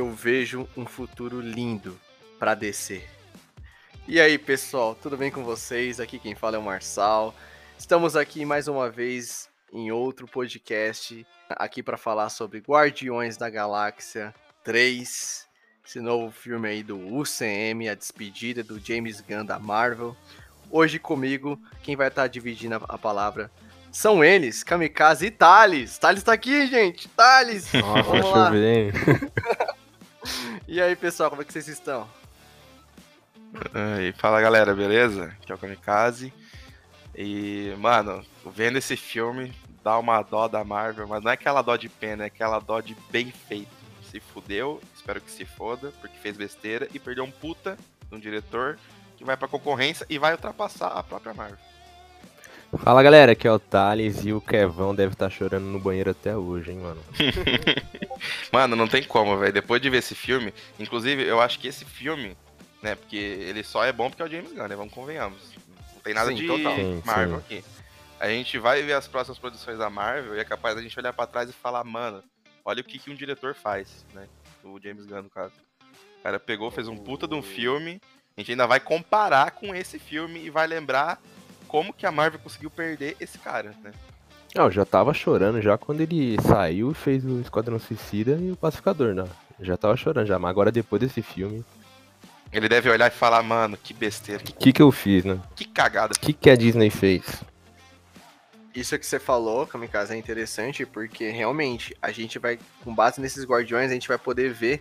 eu vejo um futuro lindo para descer. E aí, pessoal, tudo bem com vocês? Aqui quem fala é o Marçal. Estamos aqui mais uma vez em outro podcast, aqui para falar sobre Guardiões da Galáxia 3, esse novo filme aí do UCM, a despedida do James Gunn da Marvel. Hoje comigo, quem vai estar dividindo a palavra são eles, Kamikaze e Thales. Thales tá aqui, gente. Thales! Nossa, Vamos lá. e aí, pessoal, como é que vocês estão? E fala galera, beleza? Aqui é o Kamikaze. E, mano, vendo esse filme, dá uma dó da Marvel, mas não é aquela dó de pena, é aquela dó de bem feito. Se fudeu, espero que se foda, porque fez besteira e perdeu um puta um diretor que vai pra concorrência e vai ultrapassar a própria Marvel. Fala galera, aqui é o Thales e o Kevão deve estar tá chorando no banheiro até hoje, hein, mano. mano, não tem como, velho. Depois de ver esse filme, inclusive, eu acho que esse filme, né, porque ele só é bom porque é o James Gunn, né? Vamos convenhamos. Não tem nada sim, de total. Sim, Marvel sim. aqui. A gente vai ver as próximas produções da Marvel e é capaz da gente olhar para trás e falar, mano, olha o que, que um diretor faz, né? O James Gunn, no caso. O cara pegou, fez um puta de um filme. A gente ainda vai comparar com esse filme e vai lembrar como que a Marvel conseguiu perder esse cara, né? Não, eu já tava chorando já quando ele saiu e fez o Esquadrão Suicida e o Pacificador, né? Já tava chorando já, mas agora depois desse filme. Ele deve olhar e falar, mano, que besteira. O que, que, que eu fiz, né? Que cagada. O que, que a Disney fez? Isso que você falou, Kamikaze, é interessante porque realmente a gente vai, com base nesses Guardiões, a gente vai poder ver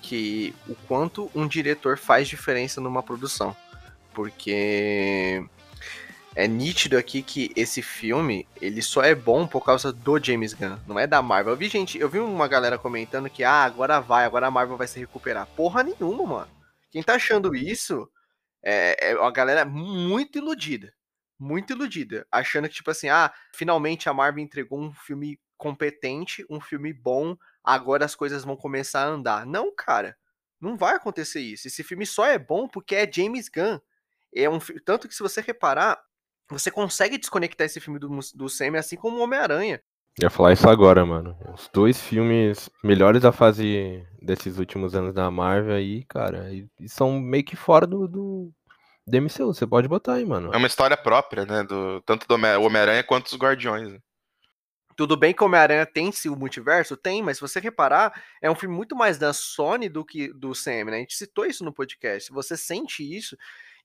que o quanto um diretor faz diferença numa produção. Porque é nítido aqui que esse filme, ele só é bom por causa do James Gunn, não é da Marvel. Eu vi gente, eu vi uma galera comentando que ah, agora vai, agora a Marvel vai se recuperar. Porra nenhuma, mano. Quem tá achando isso é, é uma galera muito iludida. Muito iludida, achando que tipo assim, ah, finalmente a Marvel entregou um filme competente, um filme bom, agora as coisas vão começar a andar. Não, cara. Não vai acontecer isso. Esse filme só é bom porque é James Gunn. É um tanto que se você reparar, você consegue desconectar esse filme do, do Sam assim como o Homem-Aranha. Eu ia falar isso agora, mano. Os dois filmes melhores da fase desses últimos anos da Marvel aí, cara, e, são meio que fora do, do, do MCU. Você pode botar aí, mano. É uma história própria, né? Do, tanto do Homem-Aranha quanto dos Guardiões. Né? Tudo bem que o Homem-Aranha tem se o multiverso? Tem, mas se você reparar, é um filme muito mais da Sony do que do Sam, né? A gente citou isso no podcast. Você sente isso.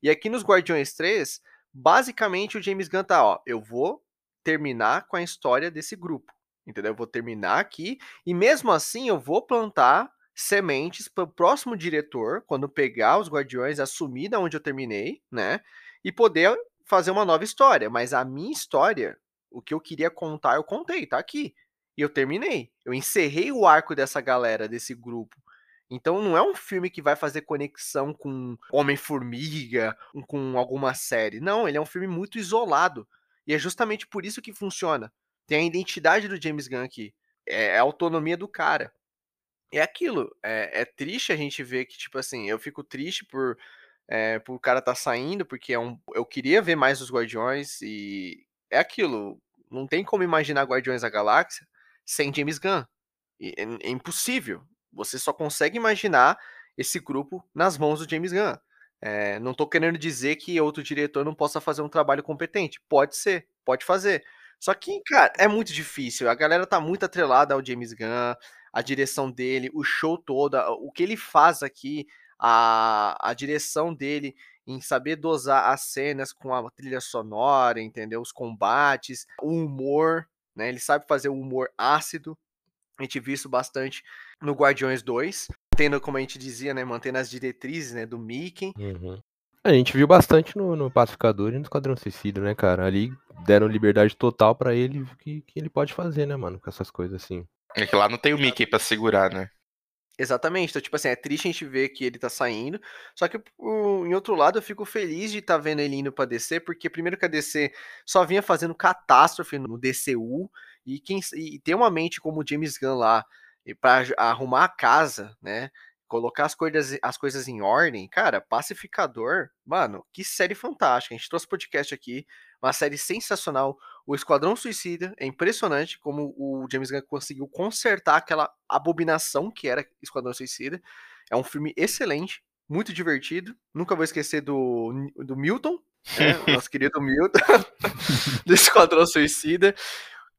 E aqui nos Guardiões 3 basicamente o James Gunn tá, ó, eu vou terminar com a história desse grupo, entendeu? Eu vou terminar aqui e mesmo assim eu vou plantar sementes para o próximo diretor, quando pegar os Guardiões, assumir da onde eu terminei, né? E poder fazer uma nova história. Mas a minha história, o que eu queria contar, eu contei, tá aqui. E eu terminei. Eu encerrei o arco dessa galera, desse grupo. Então não é um filme que vai fazer conexão com Homem-Formiga, com alguma série. Não, ele é um filme muito isolado. E é justamente por isso que funciona. Tem a identidade do James Gunn aqui. É a autonomia do cara. É aquilo. É, é triste a gente ver que, tipo assim, eu fico triste por, é, por o cara tá saindo, porque é um, eu queria ver mais os Guardiões e é aquilo. Não tem como imaginar Guardiões da Galáxia sem James Gunn. É, é impossível. Você só consegue imaginar esse grupo nas mãos do James Gunn. É, não estou querendo dizer que outro diretor não possa fazer um trabalho competente. Pode ser, pode fazer. Só que, cara, é muito difícil. A galera tá muito atrelada ao James Gunn, a direção dele, o show todo, o que ele faz aqui, a, a direção dele em saber dosar as cenas com a trilha sonora, entendeu? Os combates, o humor, né? Ele sabe fazer o humor ácido. A gente viu isso bastante no Guardiões 2, tendo, como a gente dizia, né, mantendo as diretrizes, né, do Mickey. Uhum. A gente viu bastante no, no Pacificador e no Esquadrão Suicida, né, cara? Ali deram liberdade total para ele que, que ele pode fazer, né, mano, com essas coisas assim. É que lá não tem o Mickey para segurar, né? Exatamente, então, tipo assim, é triste a gente ver que ele tá saindo, só que em outro lado eu fico feliz de estar tá vendo ele indo pra DC, porque primeiro que a DC só vinha fazendo catástrofe no DCU, e, quem, e ter uma mente como o James Gunn lá, e para arrumar a casa, né? Colocar as coisas, as coisas em ordem, cara, Pacificador, mano, que série fantástica. A gente trouxe podcast aqui, uma série sensacional. O Esquadrão Suicida é impressionante como o James Gunn conseguiu consertar aquela abominação que era Esquadrão Suicida. É um filme excelente, muito divertido. Nunca vou esquecer do, do Milton, né? nosso querido Milton, do Esquadrão Suicida.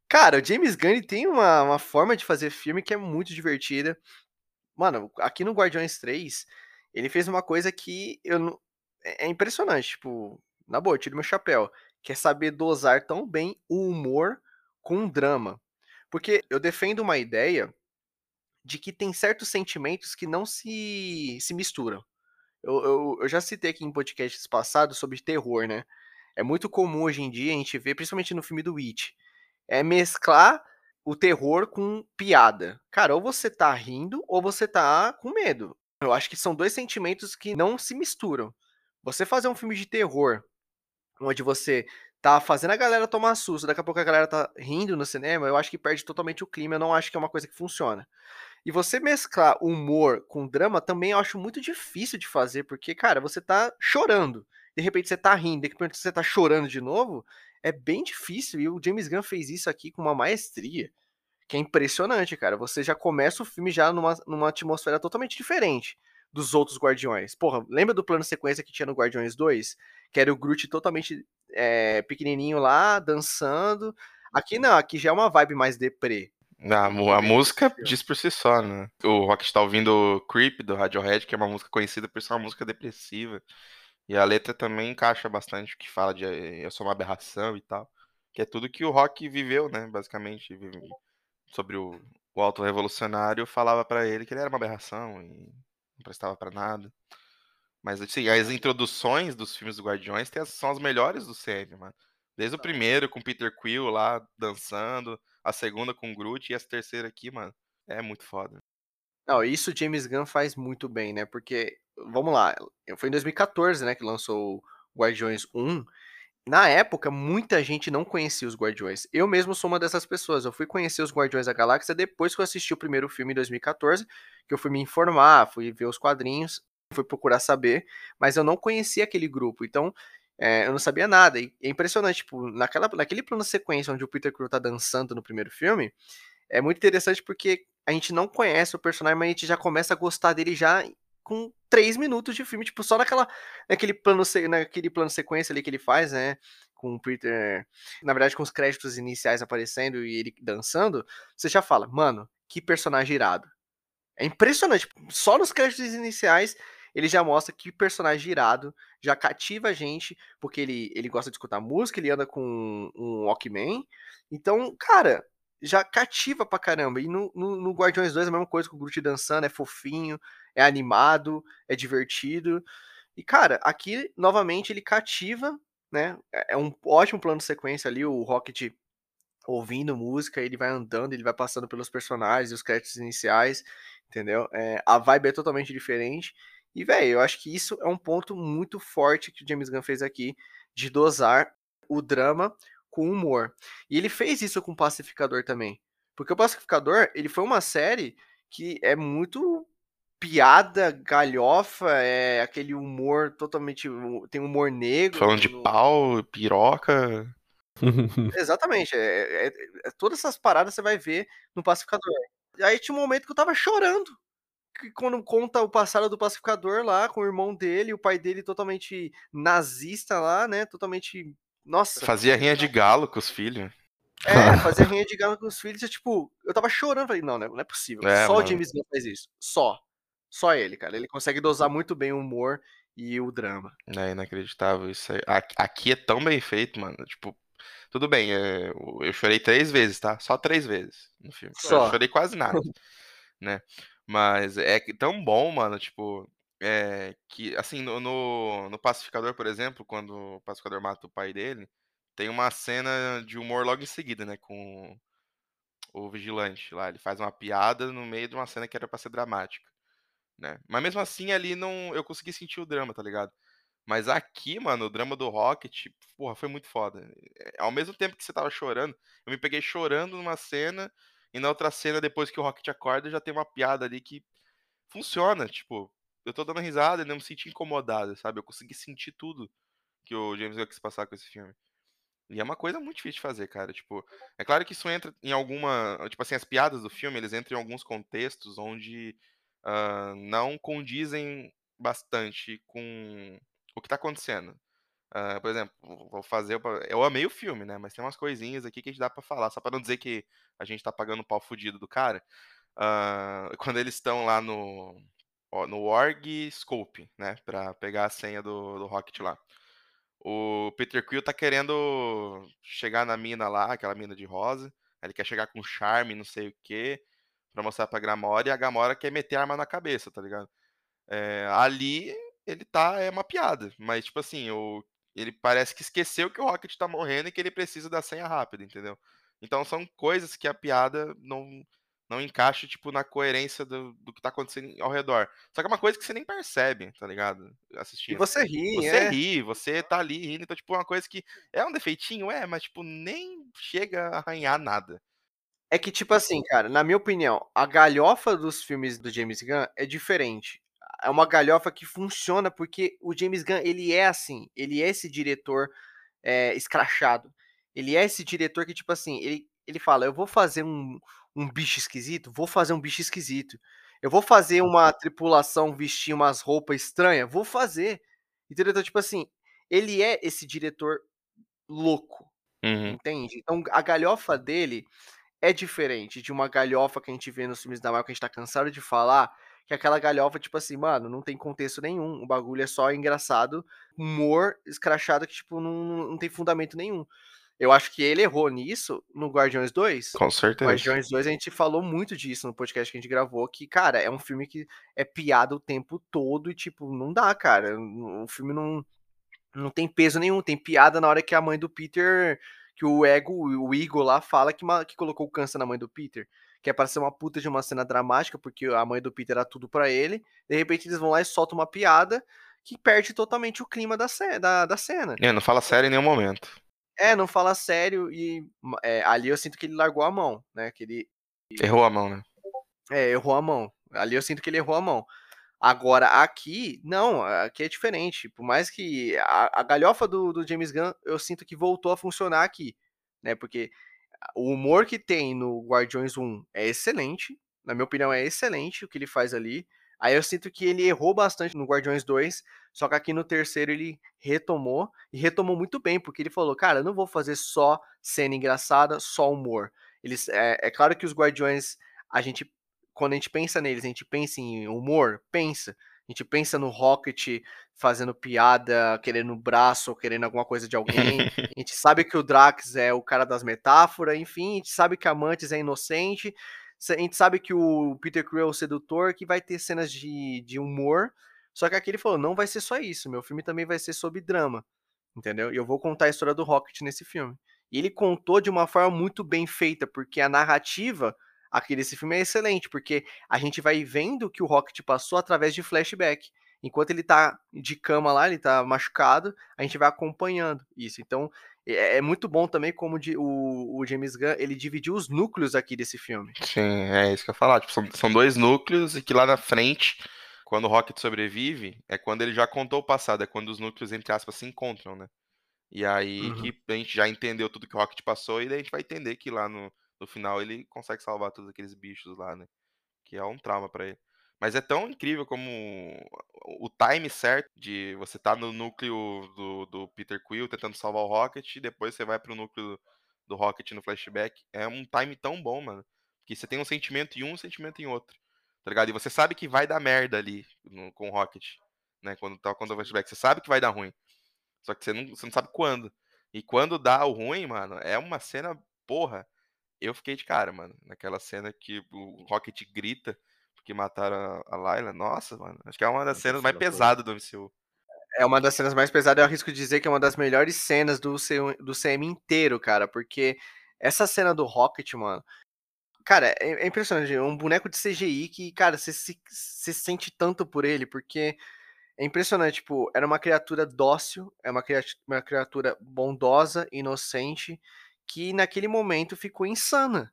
Cara, o James Gunn tem uma, uma forma de fazer filme que é muito divertida. Mano, aqui no Guardiões 3, ele fez uma coisa que eu não... é, é impressionante. Tipo, na boa, tiro meu chapéu que é saber dosar tão bem o humor com o drama. Porque eu defendo uma ideia de que tem certos sentimentos que não se, se misturam. Eu, eu, eu já citei aqui em podcasts passados sobre terror, né? É muito comum hoje em dia a gente ver, principalmente no filme do Witch, é mesclar o terror com piada. Cara, ou você tá rindo ou você tá com medo. Eu acho que são dois sentimentos que não se misturam. Você fazer um filme de terror onde você tá fazendo a galera tomar susto, daqui a pouco a galera tá rindo no cinema, eu acho que perde totalmente o clima, eu não acho que é uma coisa que funciona. E você mesclar humor com drama também eu acho muito difícil de fazer, porque, cara, você tá chorando, de repente você tá rindo, de repente você tá chorando de novo, é bem difícil, e o James Gunn fez isso aqui com uma maestria, que é impressionante, cara. Você já começa o filme já numa, numa atmosfera totalmente diferente dos outros Guardiões. Porra, lembra do plano sequência que tinha no Guardiões 2? Que era o Groot totalmente é, pequenininho lá, dançando. Aqui não, aqui já é uma vibe mais deprê. A, a música diz por si só, né? O Rock está ouvindo Creep do Radiohead, que é uma música conhecida por ser uma música depressiva. E a letra também encaixa bastante, que fala de eu sou uma aberração e tal. Que é tudo que o Rock viveu, né? Basicamente, sobre o, o revolucionário, falava para ele que ele era uma aberração e não prestava para nada. Mas assim, as introduções dos filmes do Guardiões são as melhores do CM, mano. Desde o primeiro com Peter Quill lá dançando, a segunda com Groot e essa terceira aqui, mano, é muito foda. Não, isso James Gunn faz muito bem, né? Porque, vamos lá, foi em 2014, né, que lançou Guardiões 1. Na época, muita gente não conhecia os Guardiões. Eu mesmo sou uma dessas pessoas. Eu fui conhecer os Guardiões da Galáxia depois que eu assisti o primeiro filme em 2014, que eu fui me informar, fui ver os quadrinhos, fui procurar saber, mas eu não conhecia aquele grupo. Então, é, eu não sabia nada. E é impressionante, tipo, naquela, naquele plano sequência onde o Peter Quill tá dançando no primeiro filme, é muito interessante porque a gente não conhece o personagem, mas a gente já começa a gostar dele já com três minutos de filme, tipo, só naquela, naquele plano, naquele plano sequência ali que ele faz, né? Com o Peter, na verdade, com os créditos iniciais aparecendo e ele dançando, você já fala, mano, que personagem irado. É impressionante. Só nos créditos iniciais ele já mostra que personagem irado, já cativa a gente, porque ele, ele gosta de escutar música, ele anda com um Walkman. Então, cara, já cativa pra caramba. E no, no, no Guardiões 2 é a mesma coisa com o Groot dançando, é fofinho, é animado, é divertido. E, cara, aqui, novamente, ele cativa, né? É, é um ótimo plano de sequência ali, o Rocket ouvindo música, ele vai andando, ele vai passando pelos personagens, os créditos iniciais, entendeu? É, a vibe é totalmente diferente. E, velho, eu acho que isso é um ponto muito forte que o James Gunn fez aqui, de dosar o drama com humor. E ele fez isso com o Pacificador também. Porque o Pacificador, ele foi uma série que é muito piada, galhofa, é aquele humor totalmente. Tem humor negro. Falando de no... pau, piroca. Exatamente. É, é, é, todas essas paradas você vai ver no Pacificador. E aí tinha um momento que eu tava chorando que quando conta o passado do pacificador lá, com o irmão dele, o pai dele totalmente nazista lá, né? Totalmente. Nossa. Fazia rinha de galo com os filhos. É, fazia rinha de galo com os filhos. E, tipo, eu tava chorando. Falei, não, não é possível. É, Só mano. o James Gunn faz isso. Só. Só ele, cara. Ele consegue dosar muito bem o humor e o drama. É inacreditável isso aí. Aqui é tão bem feito, mano. Tipo, tudo bem, é, eu chorei três vezes, tá? Só três vezes no filme. Só. Eu chorei quase nada, né? Mas é tão bom, mano, tipo, é, que, assim, no, no, no Pacificador, por exemplo, quando o Pacificador mata o pai dele, tem uma cena de humor logo em seguida, né, com o vigilante lá. Ele faz uma piada no meio de uma cena que era pra ser dramática, né. Mas mesmo assim, ali não eu consegui sentir o drama, tá ligado? Mas aqui, mano, o drama do Rocket, porra, foi muito foda. É, ao mesmo tempo que você tava chorando, eu me peguei chorando numa cena e na outra cena, depois que o Rocket acorda, já tem uma piada ali que funciona. Tipo, eu tô dando risada e não me senti incomodado, sabe? Eu consegui sentir tudo que o James Gunn quis passar com esse filme. E é uma coisa muito difícil de fazer, cara. Tipo, é claro que isso entra em alguma. Tipo assim, as piadas do filme, eles entram em alguns contextos onde uh, não condizem bastante com o que tá acontecendo. Uh, por exemplo, vou fazer. Eu amei o filme, né? Mas tem umas coisinhas aqui que a gente dá pra falar, só pra não dizer que a gente tá pagando o pau fudido do cara. Uh, quando eles estão lá no, no Org Scope, né? Pra pegar a senha do, do Rocket lá. O Peter Quill tá querendo chegar na mina lá, aquela mina de rosa. Ele quer chegar com charme, não sei o quê, pra mostrar pra Gamora, e a Gamora quer meter a arma na cabeça, tá ligado? É, ali ele tá, é uma piada, mas tipo assim, o, ele parece que esqueceu que o Rocket tá morrendo e que ele precisa da senha rápida, entendeu? Então são coisas que a piada não, não encaixa, tipo, na coerência do, do que tá acontecendo ao redor. Só que é uma coisa que você nem percebe, tá ligado? Assistindo. E você ri, Você é. ri, você tá ali rindo. Então, tipo, uma coisa que é um defeitinho, é, mas, tipo, nem chega a arranhar nada. É que, tipo assim, cara, na minha opinião, a galhofa dos filmes do James Gunn é diferente. É uma galhofa que funciona porque o James Gunn, ele é assim, ele é esse diretor é, escrachado. Ele é esse diretor que, tipo assim, ele, ele fala, eu vou fazer um, um bicho esquisito? Vou fazer um bicho esquisito. Eu vou fazer uma tripulação vestir umas roupas estranhas? Vou fazer. Entendeu? Então, tipo assim, ele é esse diretor louco. Uhum. Entende? Então, a galhofa dele é diferente de uma galhofa que a gente vê nos filmes da Marvel que a gente tá cansado de falar, que é aquela galhofa, tipo assim, mano, não tem contexto nenhum, o bagulho é só engraçado, humor escrachado que, tipo, não, não tem fundamento nenhum. Eu acho que ele errou nisso no Guardiões 2. Com certeza. Guardiões 2 a gente falou muito disso no podcast que a gente gravou, que, cara, é um filme que é piada o tempo todo e, tipo, não dá, cara. O filme não, não tem peso nenhum. Tem piada na hora que a mãe do Peter, que o Ego, o Igor lá, fala que, que colocou câncer na mãe do Peter. Que é para ser uma puta de uma cena dramática, porque a mãe do Peter era tudo para ele. De repente eles vão lá e soltam uma piada que perde totalmente o clima da, da, da cena. É, não fala sério em nenhum momento. É, não fala sério e é, ali eu sinto que ele largou a mão, né? Que ele errou a mão, né? É, errou a mão. Ali eu sinto que ele errou a mão. Agora, aqui, não, aqui é diferente. Por mais que a, a galhofa do, do, James Gunn, eu sinto que voltou a funcionar aqui, né? Porque o humor que tem no Guardiões 1 é excelente, na minha opinião, é excelente o que ele faz ali. Aí eu sinto que ele errou bastante no Guardiões 2, só que aqui no terceiro ele retomou, e retomou muito bem, porque ele falou, cara, eu não vou fazer só cena engraçada, só humor. Eles, é, é claro que os Guardiões, a gente, quando a gente pensa neles, a gente pensa em humor, pensa. A gente pensa no Rocket fazendo piada, querendo um braço, querendo alguma coisa de alguém. a gente sabe que o Drax é o cara das metáforas, enfim, a gente sabe que a Mantis é inocente. A gente sabe que o Peter Quill é o sedutor, que vai ter cenas de, de humor. Só que aqui ele falou: não vai ser só isso, meu filme também vai ser sobre drama. Entendeu? E eu vou contar a história do Rocket nesse filme. E ele contou de uma forma muito bem feita, porque a narrativa aqui desse filme é excelente, porque a gente vai vendo que o Rocket passou através de flashback. Enquanto ele tá de cama lá, ele tá machucado, a gente vai acompanhando isso. Então, é, é muito bom também como de, o, o, James Gunn, ele dividiu os núcleos aqui desse filme. Sim, é isso que eu ia falar. Tipo, são, são dois núcleos e que lá na frente, quando o Rocket sobrevive, é quando ele já contou o passado, é quando os núcleos, entre aspas, se encontram, né? E aí uhum. que a gente já entendeu tudo que o Rocket passou e daí a gente vai entender que lá no, no final ele consegue salvar todos aqueles bichos lá, né? Que é um trauma para ele. Mas é tão incrível como o time certo de você tá no núcleo do, do Peter Quill tentando salvar o Rocket e depois você vai pro núcleo do Rocket no flashback. É um time tão bom, mano. Que você tem um sentimento em um, um sentimento em outro. Tá ligado? E você sabe que vai dar merda ali no, com o Rocket. Né? Quando tá quando o flashback. Você sabe que vai dar ruim. Só que você não, você não sabe quando. E quando dá o ruim, mano, é uma cena, porra. Eu fiquei de cara, mano. Naquela cena que o Rocket grita que mataram a Layla. Nossa, mano. Acho que é uma das cenas mais pesadas do MCU. É uma das cenas mais pesadas, eu arrisco dizer que é uma das melhores cenas do, CM, do CM inteiro, cara, porque essa cena do Rocket, mano, cara, é, é impressionante, é um boneco de CGI que, cara, você se, se sente tanto por ele, porque é impressionante, tipo, era uma criatura dócil, é uma uma criatura bondosa, inocente, que naquele momento ficou insana.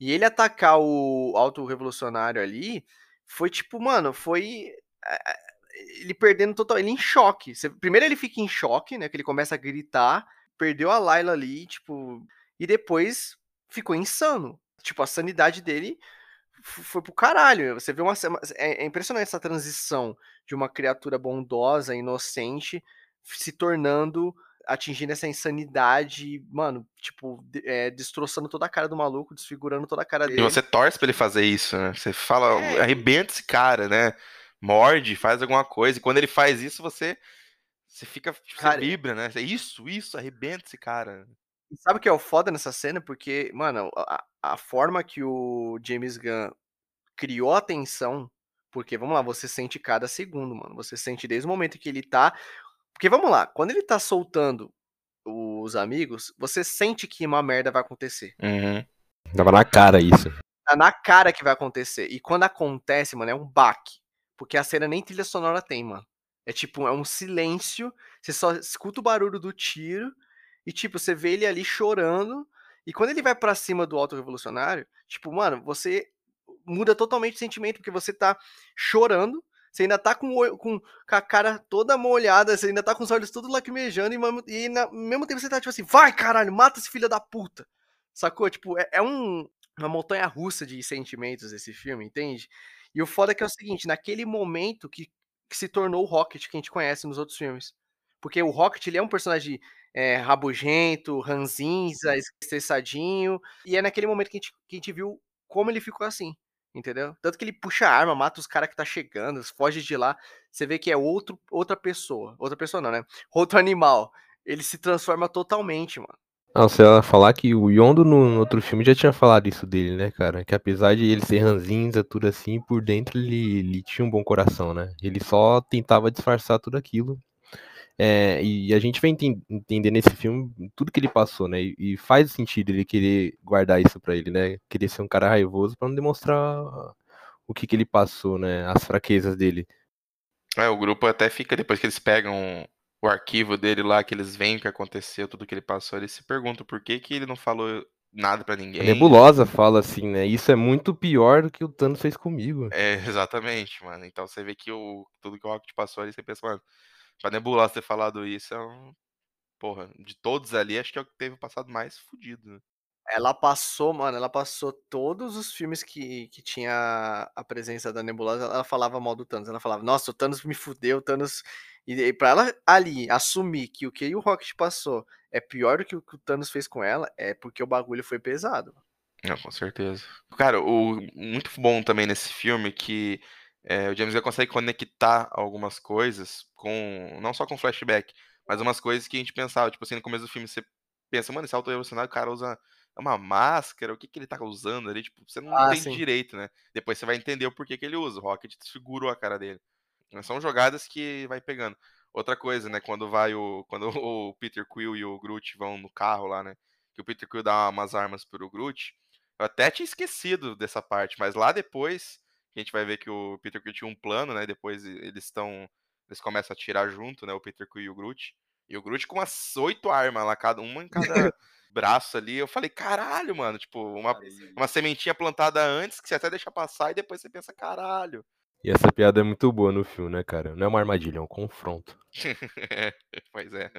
E ele atacar o auto-revolucionário ali foi tipo, mano, foi. Ele perdendo total. Ele em choque. Primeiro ele fica em choque, né? Que ele começa a gritar. perdeu a Layla ali, tipo, e depois ficou insano. Tipo, a sanidade dele foi pro caralho. Você vê uma. É, é impressionante essa transição de uma criatura bondosa, inocente, se tornando atingindo essa insanidade, mano, tipo, é, destroçando toda a cara do maluco, desfigurando toda a cara dele. E você torce pra ele fazer isso, né? Você fala, é. arrebenta esse cara, né? Morde, faz alguma coisa. E quando ele faz isso, você. Você fica. Tipo, cara, você vibra, né? Isso, isso, arrebenta esse cara. Sabe o que é o foda nessa cena? Porque, mano, a, a forma que o James Gunn criou a tensão, porque, vamos lá, você sente cada segundo, mano. Você sente desde o momento que ele tá. Porque, vamos lá, quando ele tá soltando os amigos, você sente que uma merda vai acontecer. Uhum. Tava na cara isso. Tá na cara que vai acontecer. E quando acontece, mano, é um baque. Porque a cena nem trilha sonora tem, mano. É tipo, é um silêncio. Você só escuta o barulho do tiro e, tipo, você vê ele ali chorando. E quando ele vai para cima do Alto Revolucionário, tipo, mano, você muda totalmente o sentimento, porque você tá chorando, você ainda tá com, com, com a cara toda molhada, você ainda tá com os olhos todos lacrimejando, e, e na, mesmo tempo você tá tipo assim, vai caralho, mata esse filho da puta. Sacou? Tipo, é, é um, uma montanha russa de sentimentos esse filme, entende? E o foda é que é o seguinte, naquele momento que, que se tornou o Rocket que a gente conhece nos outros filmes. Porque o Rocket, ele é um personagem é, rabugento, ranzinza, estressadinho. E é naquele momento que a, gente, que a gente viu como ele ficou assim. Entendeu? Tanto que ele puxa a arma, mata os caras que tá chegando, foge de lá. Você vê que é outro, outra pessoa. Outra pessoa não, né? Outro animal. Ele se transforma totalmente, mano. Não, você ia falar que o Yondo no, no, outro filme já tinha falado isso dele, né, cara? Que apesar de ele ser ranzinza, tudo assim, por dentro ele, ele tinha um bom coração, né? Ele só tentava disfarçar tudo aquilo é, e a gente vai ent entender nesse filme tudo que ele passou, né? E, e faz sentido ele querer guardar isso para ele, né? Querer ser um cara raivoso para não demonstrar o que, que ele passou, né? As fraquezas dele. É, o grupo até fica, depois que eles pegam o arquivo dele lá, que eles veem o que aconteceu, tudo que ele passou, eles se perguntam por que, que ele não falou nada para ninguém. A Nebulosa fala assim, né? Isso é muito pior do que o Thanos fez comigo. É, exatamente, mano. Então você vê que o, tudo que o Rocket passou ali, você pensa, mano, Pra Nebulosa ter falado isso é um. Porra, de todos ali, acho que é o que teve passado mais fudido. Né? Ela passou, mano, ela passou todos os filmes que, que tinha a presença da Nebulosa, ela falava mal do Thanos. Ela falava, nossa, o Thanos me fudeu, o Thanos. E, e pra ela ali assumir que o que o Rocket passou é pior do que o que o Thanos fez com ela, é porque o bagulho foi pesado. Não, com certeza. Cara, o muito bom também nesse filme que é, o James Gunn consegue conectar algumas coisas com. Não só com flashback, mas umas coisas que a gente pensava. Tipo assim, no começo do filme você pensa, mano, esse auto-revolucionário, o cara usa uma máscara, o que, que ele tá usando ali? Tipo, você não ah, sim. direito, né? Depois você vai entender o porquê que ele usa. O Rocket desfigurou a cara dele. São jogadas que vai pegando. Outra coisa, né? Quando vai o. Quando o Peter Quill e o Groot vão no carro lá, né? Que o Peter Quill dá umas armas pro Groot. Eu até tinha esquecido dessa parte, mas lá depois que a gente vai ver que o Peter Quill tinha um plano, né? Depois eles estão. Eles começam a tirar junto, né? O Peter Quill e o Groot. E o Groot com umas oito armas lá, cada uma em cada braço ali. Eu falei, caralho, mano. Tipo, uma, uma sementinha plantada antes que você até deixa passar e depois você pensa, caralho. E essa piada é muito boa no filme, né, cara? Não é uma armadilha, é um confronto. pois é.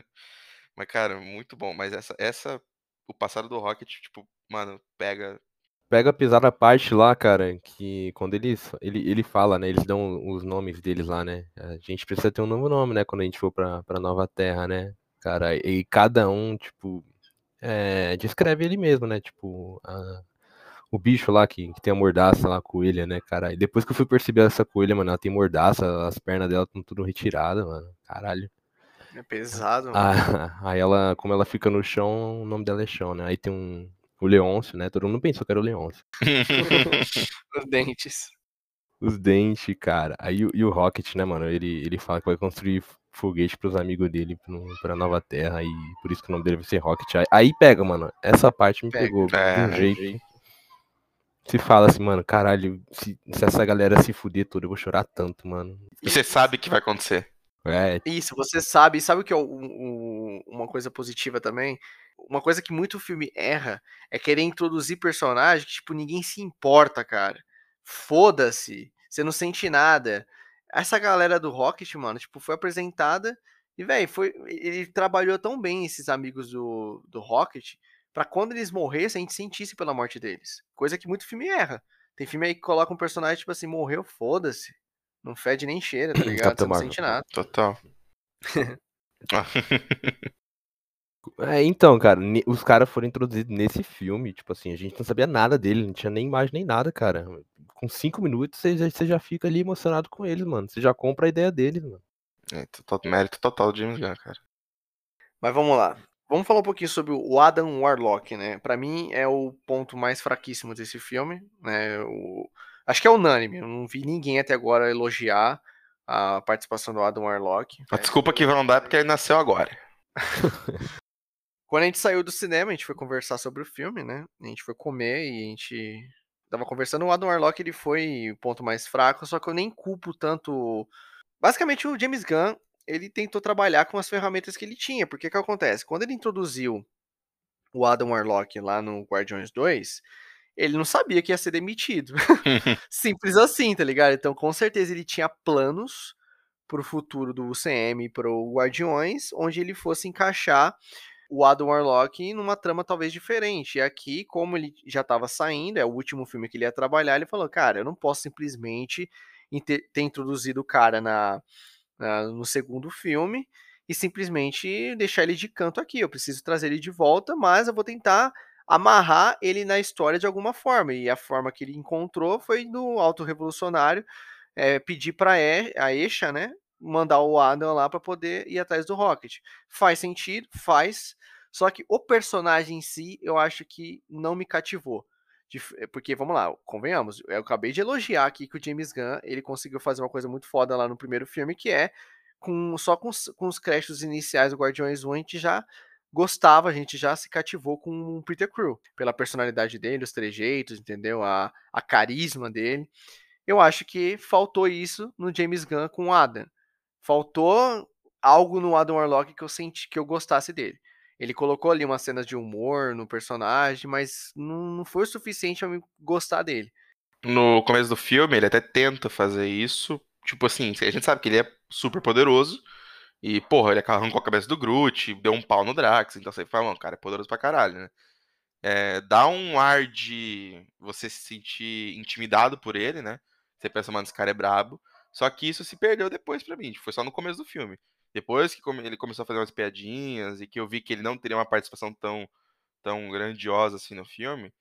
Mas, cara, muito bom. Mas essa, essa, o passado do Rocket, tipo, mano, pega pega a parte lá, cara, que quando eles, ele, ele fala, né, eles dão os nomes deles lá, né, a gente precisa ter um novo nome, né, quando a gente for pra, pra Nova Terra, né, cara, e cada um, tipo, é, descreve ele mesmo, né, tipo, a, o bicho lá que, que tem a mordaça lá, a coelha, né, cara, e depois que eu fui perceber essa coelha, mano, ela tem mordaça, as pernas dela estão tudo retiradas, mano, caralho. É pesado, ah, mano. aí ela, como ela fica no chão, o nome dela é chão, né, aí tem um, o Leôncio, né? Todo mundo pensou que era o Leôncio. Os dentes. Os dentes, cara. Aí e o Rocket, né, mano? Ele, ele fala que vai construir foguete pros amigos dele no, pra Nova Terra. E por isso que o nome dele vai ser Rocket. Aí, aí pega, mano. Essa parte me pega, pegou é, de um jeito. Se fala assim, mano, caralho, se, se, essa galera se fuder toda, eu vou chorar tanto, mano. E você sabe que vai acontecer. É. Isso, você sabe. Sabe o que é o, o, uma coisa positiva também? Uma coisa que muito filme erra é querer introduzir personagem que, tipo, ninguém se importa, cara. Foda-se. Você não sente nada. Essa galera do Rocket, mano, tipo, foi apresentada E, velho, foi. Ele trabalhou tão bem esses amigos do, do Rocket para quando eles morressem, a gente sentisse pela morte deles. Coisa que muito filme erra. Tem filme aí que coloca um personagem, tipo assim, morreu, foda-se. Não fede nem cheira, tá ligado? Você não sente nada. Total. é, então, cara, os caras foram introduzidos nesse filme, tipo assim, a gente não sabia nada dele, não tinha nem imagem nem nada, cara. Com cinco minutos você já, você já fica ali emocionado com eles, mano. Você já compra a ideia deles, mano. É, mérito total de James Gunn, cara. Mas vamos lá. Vamos falar um pouquinho sobre o Adam Warlock, né? Para mim é o ponto mais fraquíssimo desse filme, né? O... Acho que é unânime. Eu não vi ninguém até agora elogiar a participação do Adam Warlock. A desculpa que vão dar é porque ele nasceu agora. Quando a gente saiu do cinema, a gente foi conversar sobre o filme, né? A gente foi comer e a gente tava conversando. O Adam Warlock ele foi o ponto mais fraco, só que eu nem culpo tanto. Basicamente, o James Gunn ele tentou trabalhar com as ferramentas que ele tinha. Porque que acontece? Quando ele introduziu o Adam Warlock lá no Guardiões 2, ele não sabia que ia ser demitido. Simples assim, tá ligado? Então, com certeza, ele tinha planos pro futuro do UCM e pro Guardiões, onde ele fosse encaixar o Adam Warlock numa trama talvez diferente. E aqui, como ele já estava saindo, é o último filme que ele ia trabalhar, ele falou: Cara, eu não posso simplesmente ter introduzido o cara na, uh, no segundo filme e simplesmente deixar ele de canto aqui. Eu preciso trazer ele de volta, mas eu vou tentar amarrar ele na história de alguma forma. E a forma que ele encontrou foi no Alto Revolucionário é, pedir para a Esha, né, mandar o Adam lá para poder ir atrás do Rocket. Faz sentido, faz. Só que o personagem em si, eu acho que não me cativou. Porque, vamos lá, convenhamos, eu acabei de elogiar aqui que o James Gunn, ele conseguiu fazer uma coisa muito foda lá no primeiro filme, que é, com só com, com os créditos iniciais do Guardiões 1, a gente já gostava, a gente já se cativou com o Peter Crew, pela personalidade dele, os trejeitos, entendeu? A, a carisma dele. Eu acho que faltou isso no James Gunn com o Adam. Faltou algo no Adam Warlock que eu senti que eu gostasse dele. Ele colocou ali umas cenas de humor no personagem, mas não, foi o suficiente para me gostar dele. No começo do filme, ele até tenta fazer isso. Tipo assim, a gente sabe que ele é super poderoso. E, porra, ele arrancou a cabeça do Groot, deu um pau no Drax. Então você fala, mano, cara é poderoso pra caralho, né? É, dá um ar de você se sentir intimidado por ele, né? Você pensa, mano, esse cara é brabo. Só que isso se perdeu depois pra mim. Foi só no começo do filme. Depois que ele começou a fazer umas piadinhas e que eu vi que ele não teria uma participação tão, tão grandiosa assim no filme,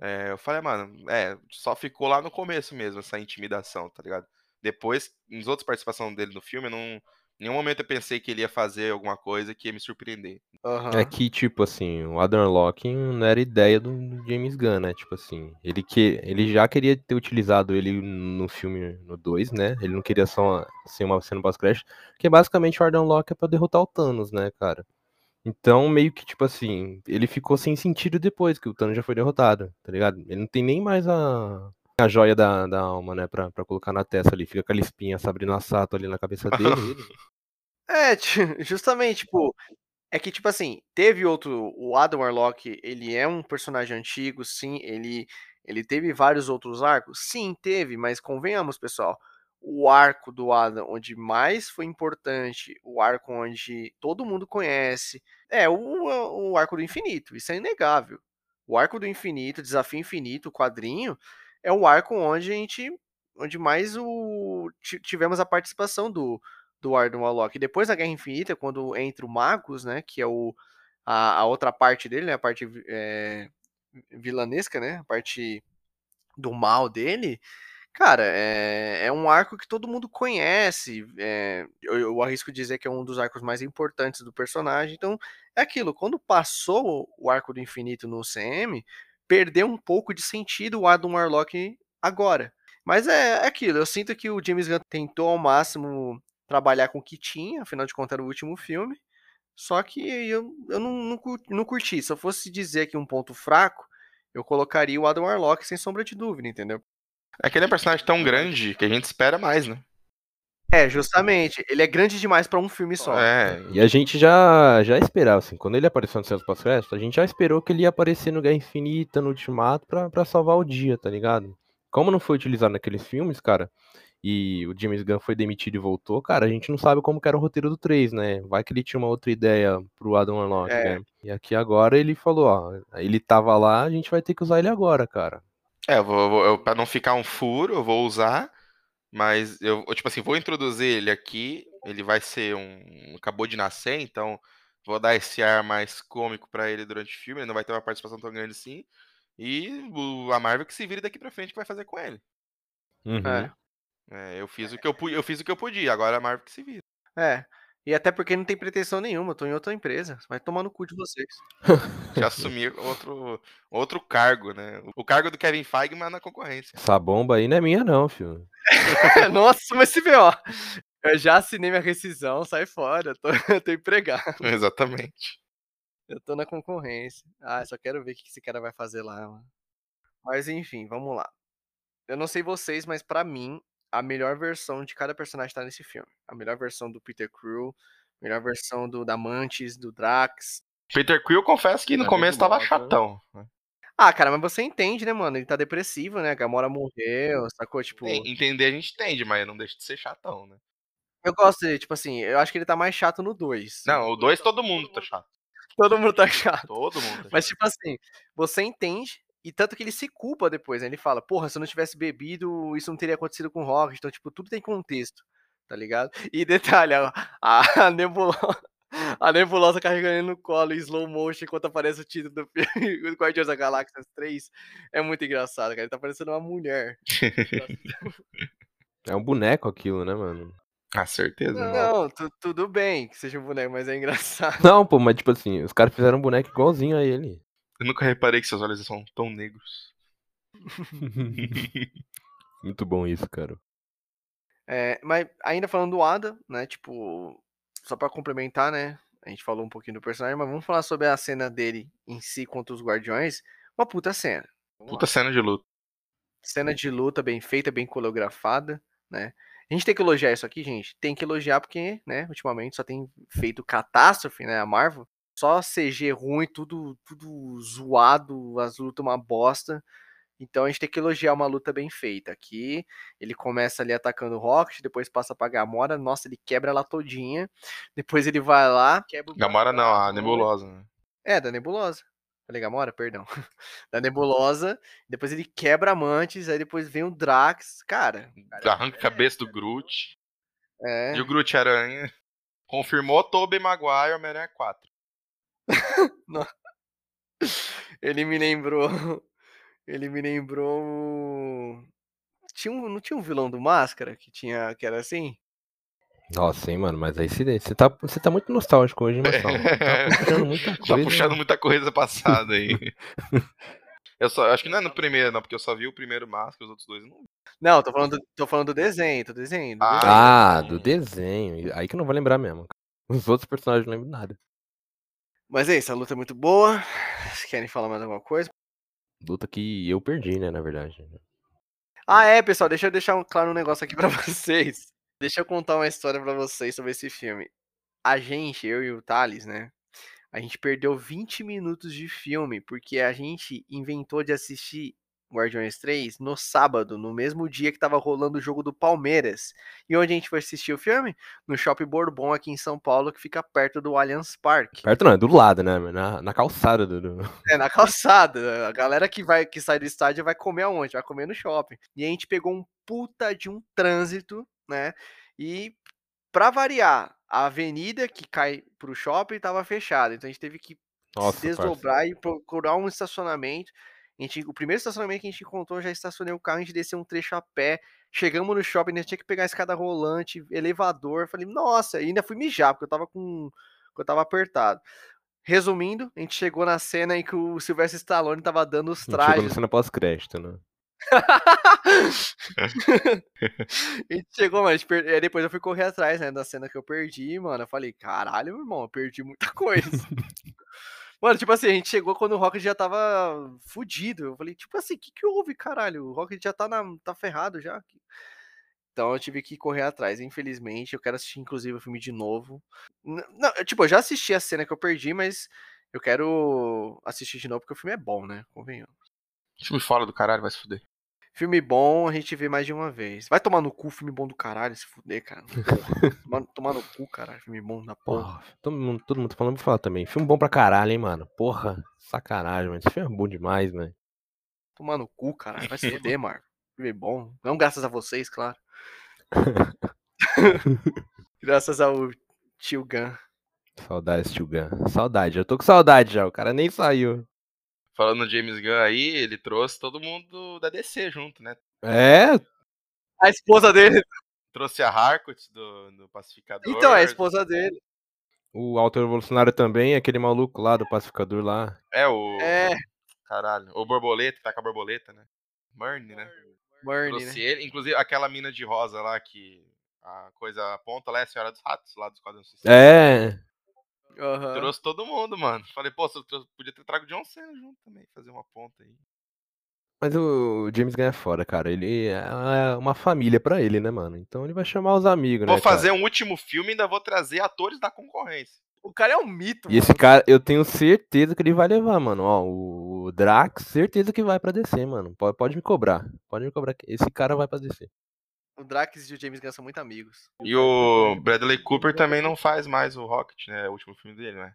é, eu falei, mano, é, só ficou lá no começo mesmo essa intimidação, tá ligado? Depois, nas outras participações dele no filme, eu não, nenhum momento eu pensei que ele ia fazer alguma coisa que ia me surpreender. Uhum. É que, tipo assim, o Adam Locke não era ideia do James Gunn, né? Tipo assim, ele, que, ele já queria ter utilizado ele no filme no 2, né? Ele não queria só ser uma cena pós-crash, porque basicamente o Adam Locke é pra derrotar o Thanos, né, cara? Então, meio que, tipo assim, ele ficou sem sentido depois que o Thanos já foi derrotado, tá ligado? Ele não tem nem mais a, a joia da, da alma, né, pra, pra colocar na testa ali. Fica aquela espinha Sabrina Sato ali na cabeça dele. é, justamente, tipo, é que, tipo assim, teve outro. O Adam Warlock, ele é um personagem antigo, sim. Ele, ele teve vários outros arcos? Sim, teve, mas convenhamos, pessoal. O arco do Adam, onde mais foi importante, o arco onde todo mundo conhece, é o, o arco do infinito. Isso é inegável. O arco do infinito, desafio infinito, o quadrinho, é o arco onde a gente. onde mais o, tivemos a participação do, do Arden Warlock. Depois da Guerra Infinita, quando entra o Magus, né? Que é o, a, a outra parte dele, né? A parte é, vilanesca, né? A parte do mal dele. Cara, é, é um arco que todo mundo conhece. É, eu, eu arrisco dizer que é um dos arcos mais importantes do personagem. Então, é aquilo. Quando passou o arco do infinito no CM, perdeu um pouco de sentido o Adam Warlock agora. Mas é, é aquilo, eu sinto que o James Gunn tentou ao máximo trabalhar com o que tinha, afinal de contas era o último filme. Só que eu, eu não, não, não curti. Se eu fosse dizer aqui um ponto fraco, eu colocaria o Adam Warlock sem sombra de dúvida, entendeu? É que ele é um personagem tão grande que a gente espera mais, né? É, justamente. Ele é grande demais para um filme só. É. E a gente já, já esperava, assim, quando ele apareceu no Cenas pós a gente já esperou que ele ia aparecer no Guerra Infinita, no Ultimato, pra, pra salvar o dia, tá ligado? Como não foi utilizado naqueles filmes, cara, e o James Gunn foi demitido e voltou, cara, a gente não sabe como era o roteiro do 3, né? Vai que ele tinha uma outra ideia pro Adam Warlock, é. né? E aqui agora ele falou, ó, ele tava lá, a gente vai ter que usar ele agora, cara. É, eu vou, eu, pra não ficar um furo, eu vou usar, mas eu, tipo assim, vou introduzir ele aqui, ele vai ser um. acabou de nascer, então vou dar esse ar mais cômico para ele durante o filme, ele não vai ter uma participação tão grande assim. E o, a Marvel que se vire daqui pra frente que vai fazer com ele. Uhum. É. É, eu fiz o que eu, eu fiz o que eu podia, agora a Marvel que se vira. É. E até porque não tem pretensão nenhuma, eu tô em outra empresa. Vai tomar no cu de vocês. Já assumi outro, outro cargo, né? O cargo do Kevin Feige, mas na concorrência. Essa bomba aí não é minha, não, filho. Nossa, mas se vê, ó. Eu já assinei minha rescisão, sai fora. Eu tô, eu tô empregado. Exatamente. Eu tô na concorrência. Ah, só quero ver o que esse cara vai fazer lá, mano. Mas enfim, vamos lá. Eu não sei vocês, mas para mim, a melhor versão de cada personagem tá nesse filme. A melhor versão do Peter Crew, a melhor versão do da Mantis, do Drax. Peter Crew, confesso que no é começo tava chatão. Né? Ah, cara, mas você entende, né, mano? Ele tá depressivo, né? A Gamora morreu, sacou? Tipo. Entender a gente entende, mas não deixa de ser chatão, né? Eu gosto de, tipo assim, eu acho que ele tá mais chato no 2. Não, o 2 todo mundo tá chato. Todo mundo tá chato. Todo mundo. Tá mas, tipo assim, você entende, e tanto que ele se culpa depois, né? Ele fala, porra, se eu não tivesse bebido, isso não teria acontecido com o Rock. Então, tipo, tudo tem contexto, tá ligado? E detalhe, a, a, nebulosa, a nebulosa carregando ele no colo em slow motion enquanto aparece o título do filme Guardiões da Galáxia 3. É muito engraçado, cara. Ele tá parecendo uma mulher. é um boneco aquilo, né, mano? Ah, certeza. Não, não tu, tudo bem que seja um boneco, mas é engraçado. Não, pô, mas tipo assim, os caras fizeram um boneco igualzinho a ele. Eu nunca reparei que seus olhos são tão negros. Muito bom isso, cara. É, mas ainda falando do Ada, né? Tipo, só para complementar, né? A gente falou um pouquinho do personagem, mas vamos falar sobre a cena dele em si contra os Guardiões. Uma puta cena. Vamos puta lá. cena de luta. Cena de luta bem feita, bem coreografada, né? A gente tem que elogiar isso aqui, gente. Tem que elogiar porque, né, ultimamente só tem feito catástrofe, né, a Marvel. Só CG ruim, tudo, tudo zoado, as lutas uma bosta. Então a gente tem que elogiar uma luta bem feita. Aqui ele começa ali atacando o Rocket, depois passa pra Gamora, nossa, ele quebra ela todinha. Depois ele vai lá, quebra o Gamora não, a Nebulosa. Né? É, da Nebulosa. Falei Gamora, perdão. da Nebulosa, depois ele quebra a Mantis, aí depois vem o Drax, cara. Arranca a cabeça do Groot. É. E o Groot Aranha. Confirmou Tobey Maguire Homem-Aranha 4. ele me lembrou ele me lembrou. Tinha um, não tinha um vilão do Máscara que tinha que era assim? Nossa, hein, mano, mas aí você tá, você tá muito nostálgico hoje, mas tá puxando muita coisa. Tá puxando muita coisa passada aí. eu só, acho que não é no primeiro, não, porque eu só vi o primeiro Máscara, os outros dois não. Não, tô falando, tô falando do desenho, do desenho. Do ah, desenho. ah, do desenho. Aí que eu não vou lembrar mesmo. Os outros personagens não lembro nada. Mas é isso, a luta é muito boa. Vocês querem falar mais alguma coisa? Luta que eu perdi, né, na verdade. Né. Ah, é, pessoal, deixa eu deixar claro um negócio aqui para vocês. Deixa eu contar uma história para vocês sobre esse filme. A gente, eu e o Thales, né? A gente perdeu 20 minutos de filme porque a gente inventou de assistir Guardiões 3 no sábado, no mesmo dia que tava rolando o jogo do Palmeiras. E onde a gente foi assistir o filme? No Shopping Bourbon, aqui em São Paulo, que fica perto do Allianz Parque. Perto não, é do lado, né? Na, na calçada do, É, na calçada. A galera que vai que sai do estádio vai comer aonde? Vai comer no shopping. E a gente pegou um puta de um trânsito, né? E para variar, a avenida que cai pro shopping tava fechada. Então a gente teve que Nossa, se desdobrar parceiro. e procurar um estacionamento. A gente, o primeiro estacionamento que a gente encontrou, já estacionei o carro, a gente desceu um trecho a pé. Chegamos no shopping, a gente tinha que pegar a escada rolante, elevador. Falei, nossa, ainda fui mijar, porque eu tava com. eu tava apertado. Resumindo, a gente chegou na cena em que o Sylvester Stallone tava dando os trajes. Chegou na cena pós-crédito, né? a gente chegou, mas per... depois eu fui correr atrás, né, da cena que eu perdi, mano. Eu falei, caralho, meu irmão, eu perdi muita coisa. Mano, tipo assim, a gente chegou quando o Rocket já tava fudido. Eu falei, tipo assim, o que que houve, caralho? O Rocket já tá, na, tá ferrado já. Então eu tive que correr atrás, infelizmente. Eu quero assistir, inclusive, o filme de novo. Não, tipo, eu já assisti a cena que eu perdi, mas eu quero assistir de novo porque o filme é bom, né? Convenhamos. Filme fora do caralho, vai se fuder. Filme bom a gente vê mais de uma vez. Vai tomar no cu, filme bom do caralho, se fuder, cara. tomar, tomar no cu, caralho, filme bom da porra. Todo mundo, todo mundo falando, vou falar também. Filme bom pra caralho, hein, mano. Porra, sacanagem, mano. Esse filme é bom demais, mano. Tomar no cu, caralho. Vai se fuder, Marco. Filme bom. Não graças a vocês, claro. graças ao tio Gun. Saudades, tio Gun. Saudade, eu tô com saudade já. O cara nem saiu falando no James Gunn aí, ele trouxe todo mundo da DC junto, né? É? A esposa dele. Trouxe a Harcourt do, do Pacificador. Então, é a esposa dele. O Alto Revolucionário também, aquele maluco lá do Pacificador lá. É, o. É. Caralho. O Borboleta, tá com a borboleta, né? Murney, né? Trouxe né? ele. Inclusive, aquela mina de rosa lá que a coisa aponta lá é a Senhora dos Ratos, lá dos Quadros É. Uhum. Trouxe todo mundo, mano. Falei, pô, você podia ter trago o John Cena junto também, fazer uma ponta aí. Mas o James é fora, cara. Ele é uma família para ele, né, mano? Então ele vai chamar os amigos, vou né? Vou fazer cara? um último filme e ainda vou trazer atores da concorrência. O cara é um mito, E mano. esse cara, eu tenho certeza que ele vai levar, mano. Ó, o Drax, certeza que vai pra descer, mano. Pode, pode me cobrar. Pode me cobrar. Esse cara vai pra descer. O Drax e o James Gunn são muito amigos. E o Bradley Cooper também não faz mais o Rocket, né? É o último filme dele, né?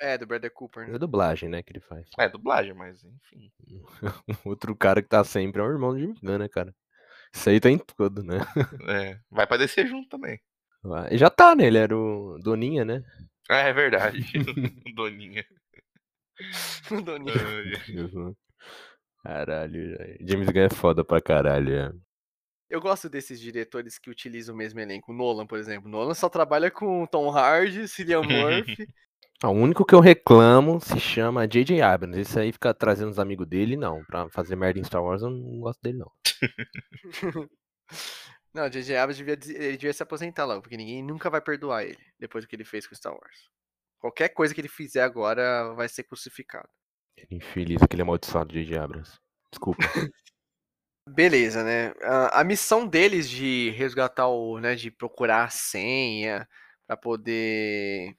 É, do Bradley Cooper. Né? É dublagem, né, que ele faz. É, dublagem, mas enfim. Outro cara que tá sempre é o irmão do Jimmy Gunn, né, cara? Isso aí tá em tudo, né? É, vai pra descer junto também. Vai. Já tá, né? Ele era o Doninha, né? É, é verdade. Doninha. Doninha. Caralho, James Gunn é foda pra caralho, é. Eu gosto desses diretores que utilizam o mesmo elenco. Nolan, por exemplo. Nolan só trabalha com Tom Hardy, Cillian Murphy. O único que eu reclamo se chama J.J. Abrams. Esse aí fica trazendo os amigos dele, não. Pra fazer merda em Star Wars, eu não gosto dele, não. não, J.J. Abrams devia, ele devia se aposentar logo, porque ninguém nunca vai perdoar ele depois do que ele fez com Star Wars. Qualquer coisa que ele fizer agora vai ser crucificado. Ele infeliz, aquele amaldiçoado J.J. Abrams. Desculpa. Beleza, né? A, a, missão deles de resgatar o, né, de procurar a senha para poder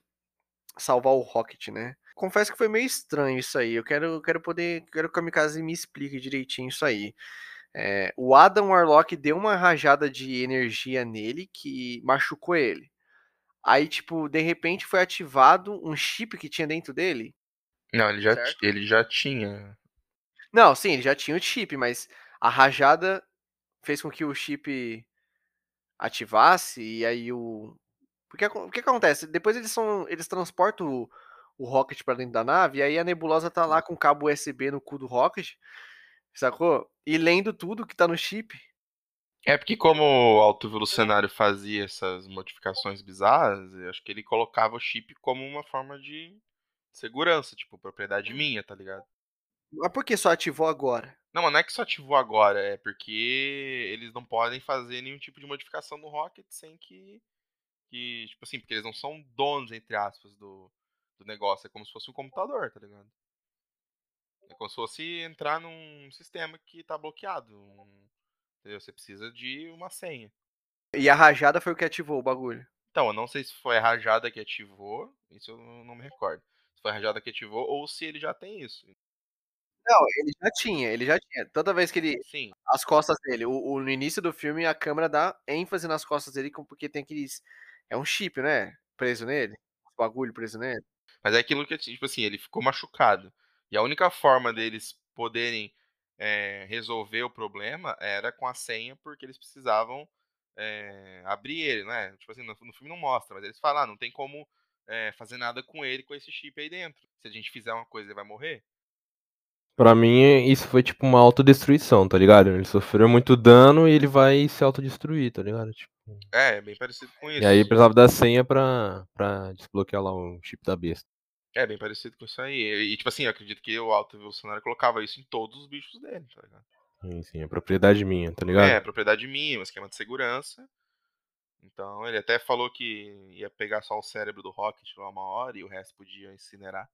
salvar o Rocket, né? Confesso que foi meio estranho isso aí. Eu quero, quero poder, quero que a Kamikaze me explique direitinho isso aí. É, o Adam Warlock deu uma rajada de energia nele que machucou ele. Aí, tipo, de repente foi ativado um chip que tinha dentro dele. Não, ele já, ele já tinha. Não, sim, ele já tinha o chip, mas a rajada fez com que o chip ativasse e aí o porque o que, que acontece? Depois eles são eles transportam o, o Rocket para dentro da nave e aí a nebulosa tá lá com cabo USB no cu do Rocket, sacou? E lendo tudo que tá no chip. É porque como o autoevolucionário fazia essas modificações bizarras, eu acho que ele colocava o chip como uma forma de segurança, tipo, propriedade minha, tá ligado? Mas por que só ativou agora? Não, mas não é que só ativou agora, é porque eles não podem fazer nenhum tipo de modificação no Rocket sem que. que tipo assim, porque eles não são donos, entre aspas, do, do negócio. É como se fosse um computador, tá ligado? É como se fosse entrar num sistema que tá bloqueado. Um, entendeu? Você precisa de uma senha. E a rajada foi o que ativou o bagulho? Então, eu não sei se foi a rajada que ativou, isso eu não me recordo. Se foi a rajada que ativou ou se ele já tem isso. Não, ele já tinha, ele já tinha. Toda vez que ele. Sim. As costas dele. O, o, no início do filme, a câmera dá ênfase nas costas dele, porque tem aqueles. É um chip, né? Preso nele. Um bagulho preso nele. Mas é aquilo que, tipo assim, ele ficou machucado. E a única forma deles poderem é, resolver o problema era com a senha, porque eles precisavam é, abrir ele, né? Tipo assim, no, no, filme não mostra, mas eles falam, ah, não tem como é, fazer nada com ele, com esse chip aí dentro. Se a gente fizer uma coisa, ele vai morrer. Pra mim, isso foi tipo uma autodestruição, tá ligado? Ele sofreu muito dano e ele vai se autodestruir, tá ligado? Tipo... É, é bem parecido com isso. E aí precisava da senha pra, pra desbloquear lá o chip da besta. É, bem parecido com isso aí. E, tipo assim, eu acredito que o alto evolucionário colocava isso em todos os bichos dele, tá ligado? Sim, sim, é propriedade minha, tá ligado? É, propriedade minha, um esquema de segurança. Então ele até falou que ia pegar só o cérebro do Rocket lá uma hora e o resto podia incinerar.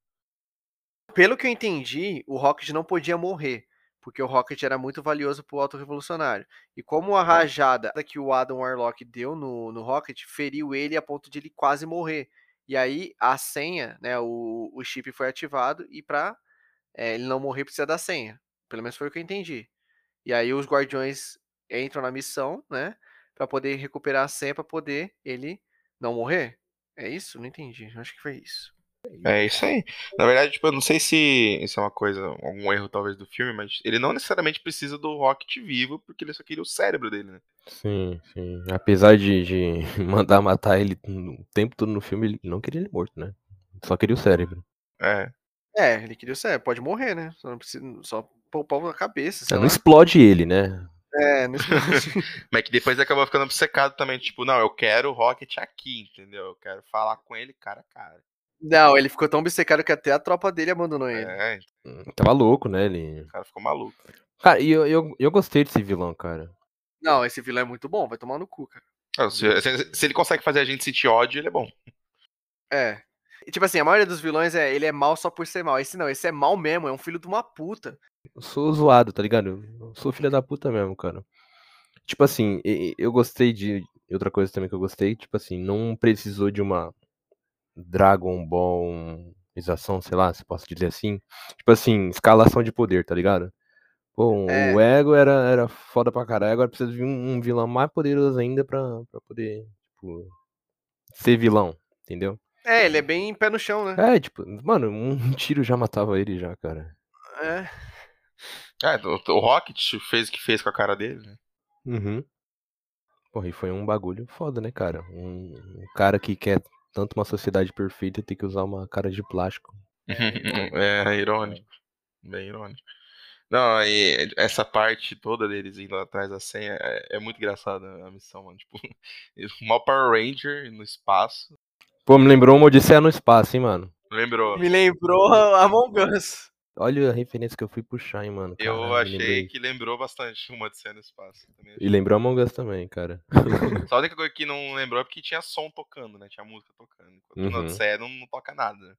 Pelo que eu entendi, o Rocket não podia morrer, porque o Rocket era muito valioso pro Auto Revolucionário. E como a rajada que o Adam Warlock deu no, no Rocket feriu ele a ponto de ele quase morrer. E aí a senha, né, o, o chip foi ativado e pra é, ele não morrer precisa da senha. Pelo menos foi o que eu entendi. E aí os guardiões entram na missão, né? Pra poder recuperar a senha, pra poder ele não morrer. É isso? Não entendi. Acho que foi isso. É isso aí. Na verdade, tipo, eu não sei se isso é uma coisa, algum erro talvez do filme, mas ele não necessariamente precisa do Rocket vivo, porque ele só queria o cérebro dele, né? Sim, sim. Apesar de, de mandar matar ele o tempo todo no filme, ele não queria ele morto, né? Só queria o cérebro. É. É, ele queria o cérebro. Pode morrer, né? Só não precisa. Só poupar a cabeça. É, não explode ele, né? É, não explode. Mas que depois acabou ficando obcecado também. Tipo, não, eu quero o Rocket aqui, entendeu? Eu quero falar com ele cara a cara. Não, ele ficou tão obcecado que até a tropa dele abandonou ele. É, Hum, Tava louco, né? Ele... o cara ficou maluco. Cara, e eu, eu, eu gostei desse vilão, cara. Não, esse vilão é muito bom, vai tomar no cu, cara. Ah, Se, se- se ele consegue fazer a gente sentir ódio, ele é bom. É. E, tipo assim, a maioria dos vilões é ele é mal só por ser mal. Esse não, esse é mal mesmo, é um filho de uma puta. Eu sou zoado, tá ligado? Eu sou filha da puta mesmo, cara. Tipo assim, eu gostei de. Outra coisa também que eu gostei, tipo assim, não precisou de uma Dragon Ballização, sei lá, se posso dizer assim. Tipo assim, escalação de poder, tá ligado? Pô, É. o ego era, era foda pra caralho, agora precisa de um, um vilão mais poderoso ainda pra, pra poder, tipo, ser vilão, entendeu? É, ele é bem pé no chão, né? É, tipo, mano, um tiro já matava ele já, cara. É. É, o, o Rocket fez o que fez com a cara dele, né? Uhum. Porra, e foi um bagulho foda, né, cara? Um, um cara que quer tanto uma sociedade perfeita ter que usar uma cara de plástico. É, irônico. Bem irônico. Não, e essa parte toda deles indo atrás da senha é, é muito engraçada a missão, mano. Tipo, uma Power Ranger no espaço. Pô, me lembrou uma Odisseia no espaço, hein, mano? Lembrou? Me lembrou Among Us. Olha a referência que eu fui puxar, hein, mano. Eu me achei lembrei. que lembrou bastante uma de no espaço. Também E lembrou Among Us também, cara. Só a única coisa que não lembrou é porque tinha som tocando, né? Tinha música tocando. Enquanto Uhum. Odisseia não, não toca nada.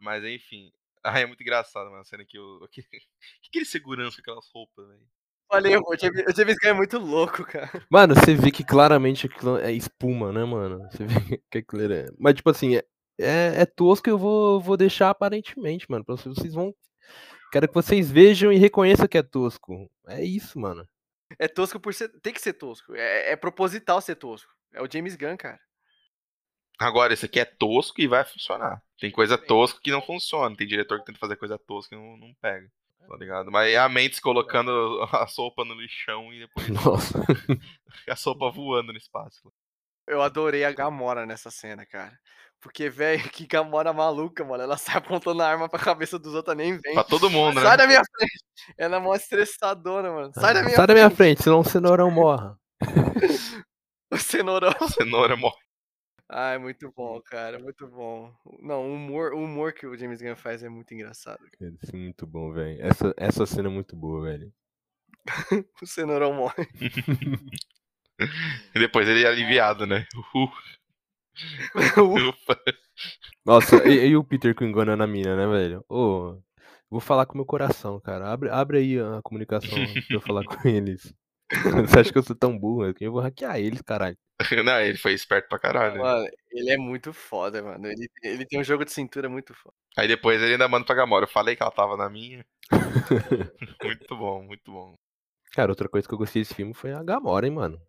Mas enfim. Ah, é muito engraçado, mano. A cena que o. Que, que aquele segurança com aquelas roupas, velho? Falei, o James Gunn é muito louco, cara. Mano, você vê que claramente aquilo é espuma, né, mano? Você vê que aquilo é. Mas, tipo assim, é, é, é tosco eu vou, vou deixar aparentemente, mano. Pra vocês, vocês vão. Quero que vocês vejam e reconheçam que é tosco. É isso, mano. É tosco por ser. Tem que ser tosco. É, é proposital ser tosco. É o James Gunn, cara. Agora, esse aqui é tosco e vai funcionar. Tem coisa tosca que não funciona. Tem diretor que tenta fazer coisa tosca e não, não pega. Tá ligado? Mas é a Mendes colocando a sopa no lixão e depois Nossa. a sopa voando no espaço. Eu adorei a Gamora nessa cena, cara. Porque, velho, que Gamora maluca, mano. Ela sai apontando a arma pra cabeça dos outros, nem vem. Pra todo mundo, Sai né? da minha frente. Ela é mó estressadona, mano. Sai da minha Sai da minha frente, senão o cenourão morra. O cenourão. Cenoura morre. Ai, muito bom, cara. Muito bom. Não, o humor, o humor que o James Gunn faz é muito engraçado. cara. É muito bom, velho. Essa, essa cena é muito boa, velho. O cenourão morre. E depois ele é aliviado, né? Uhul. Ufa. Nossa, e, e o Peter com enganando a mina, né, velho? Ô, vou falar com o meu coração, cara. Abre, abre aí a comunicação pra eu falar com eles. Você acha que eu sou tão burro? Eu vou hackear eles, caralho. Não, ele foi esperto pra caralho. Mano, ele é muito foda, mano. Ele, ele tem um jogo de cintura muito foda. Aí depois ele ainda manda pra Gamora. Eu falei que ela tava na minha. muito bom, muito bom. Cara, outra coisa que eu gostei desse filme foi a Gamora, hein, mano.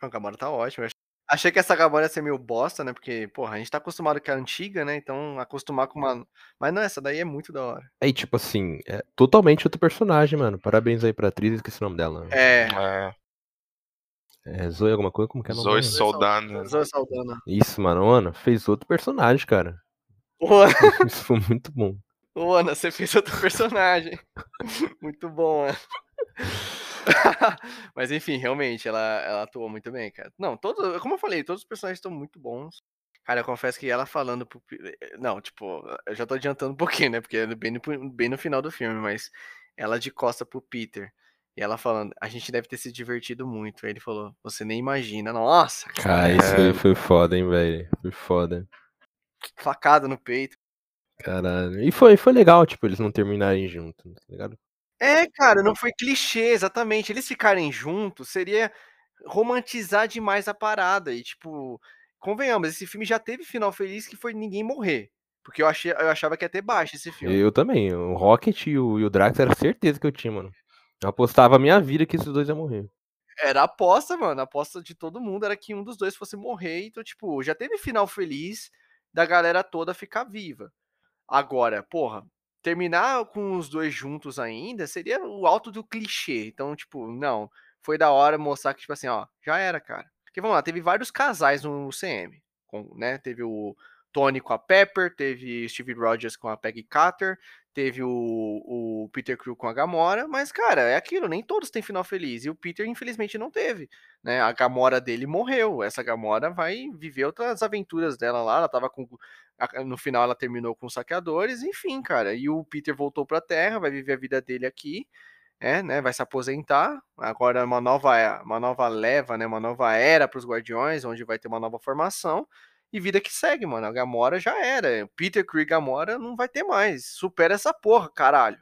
A Gamora tá ótima. Achei que essa Gamora ia ser meio bosta, né? Porque, porra, a gente tá acostumado com a antiga, né? Então, acostumar com uma. Mas não, essa daí é muito da hora. Aí, tipo assim, é totalmente outro personagem, mano. Parabéns aí pra atriz, esqueci o nome dela. É. É, É Zoe alguma coisa? Como que é o nome Zoe? Soldana. Zoe Saldana. Isso, mano. Ana fez outro personagem, cara. Ana, Isso foi muito bom. ô, Ana, você fez outro personagem. muito bom, Ana. Mas enfim, realmente, ela, ela atuou muito bem, cara. Não, todo, como eu falei, todos os personagens estão muito bons. Cara, eu confesso que ela falando pro. Pi- Não, tipo, eu já tô adiantando um pouquinho, né? Porque é bem no, bem no final do filme, mas ela de costa pro Peter. E ela falando, a gente deve ter se divertido muito. Aí ele falou, você nem imagina. Nossa, Cara, isso aí foi foda, hein, velho. Foi foda. facada no peito. Caralho. E foi, foi legal, tipo, eles não terminarem juntos, tá ligado? É, cara, não foi clichê, exatamente. Eles ficarem juntos seria romantizar demais a parada. E, tipo, convenhamos, esse filme já teve final feliz que foi ninguém morrer. Porque eu, achei, eu achava que ia ter baixo esse filme. Eu também. O Rocket e o, e o Drax era certeza que eu tinha, mano. Eu apostava a minha vida que esses dois iam morrer. Era a aposta, mano. A aposta de todo mundo era que um dos dois fosse morrer. Então, tipo, já teve final feliz da galera toda ficar viva. Agora, porra, terminar com os dois juntos ainda seria o alto do clichê. Então, tipo, não. Foi da hora mostrar que, tipo assim, ó, já era, cara. Porque vamos lá, teve vários casais no CM. Com, né? Teve o Tony com a Pepper, teve Steve Rogers com a Peggy Carter, teve o, o Peter Crew com a Gamora, mas, cara, é aquilo, nem todos têm final feliz. E o Peter, infelizmente, não teve. Né? A Gamora dele morreu. Essa Gamora vai viver outras aventuras dela lá. Ela tava com. No final, ela terminou com os saqueadores, enfim, cara. E o Peter voltou pra Terra, vai viver a vida dele aqui. É, né, vai se aposentar. Agora uma nova, uma nova leva, né, uma nova era para os Guardiões, onde vai ter uma nova formação e vida que segue, mano. A Gamora já era. Peter Creed Gamora não vai ter mais. Supera essa porra, caralho.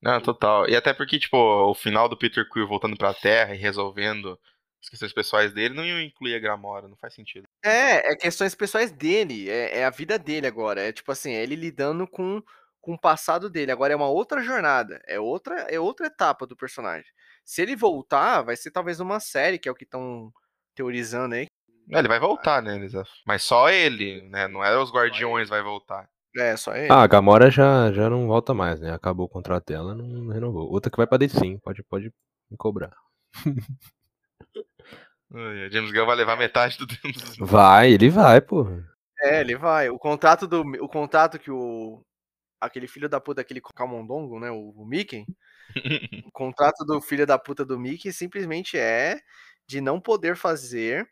Não, total. E até porque, tipo, o final do Peter Quill voltando pra Terra e resolvendo as questões pessoais dele não iam incluir a Gamora, não faz sentido. É, é questões pessoais dele, é, é a vida dele agora. É tipo assim, é ele lidando com, com o passado dele. Agora é uma outra jornada, é outra, é outra etapa do personagem. Se ele voltar, vai ser talvez uma série, que é o que estão teorizando aí, é, ele vai voltar, né, Mas só ele, né? Não é os Guardiões vai voltar. É, só ele. Ah, a Gamora já, já não volta mais, né? Acabou o contrato dela, não renovou. Outra que vai pra sim, pode, pode me cobrar. James Gunn vai levar metade do Vai, ele vai, porra. É, ele vai. O contrato do o contrato que o aquele filho da puta, aquele Camondongo, né, o, o Mickey, o contrato do filho da puta do Mickey simplesmente é de não poder fazer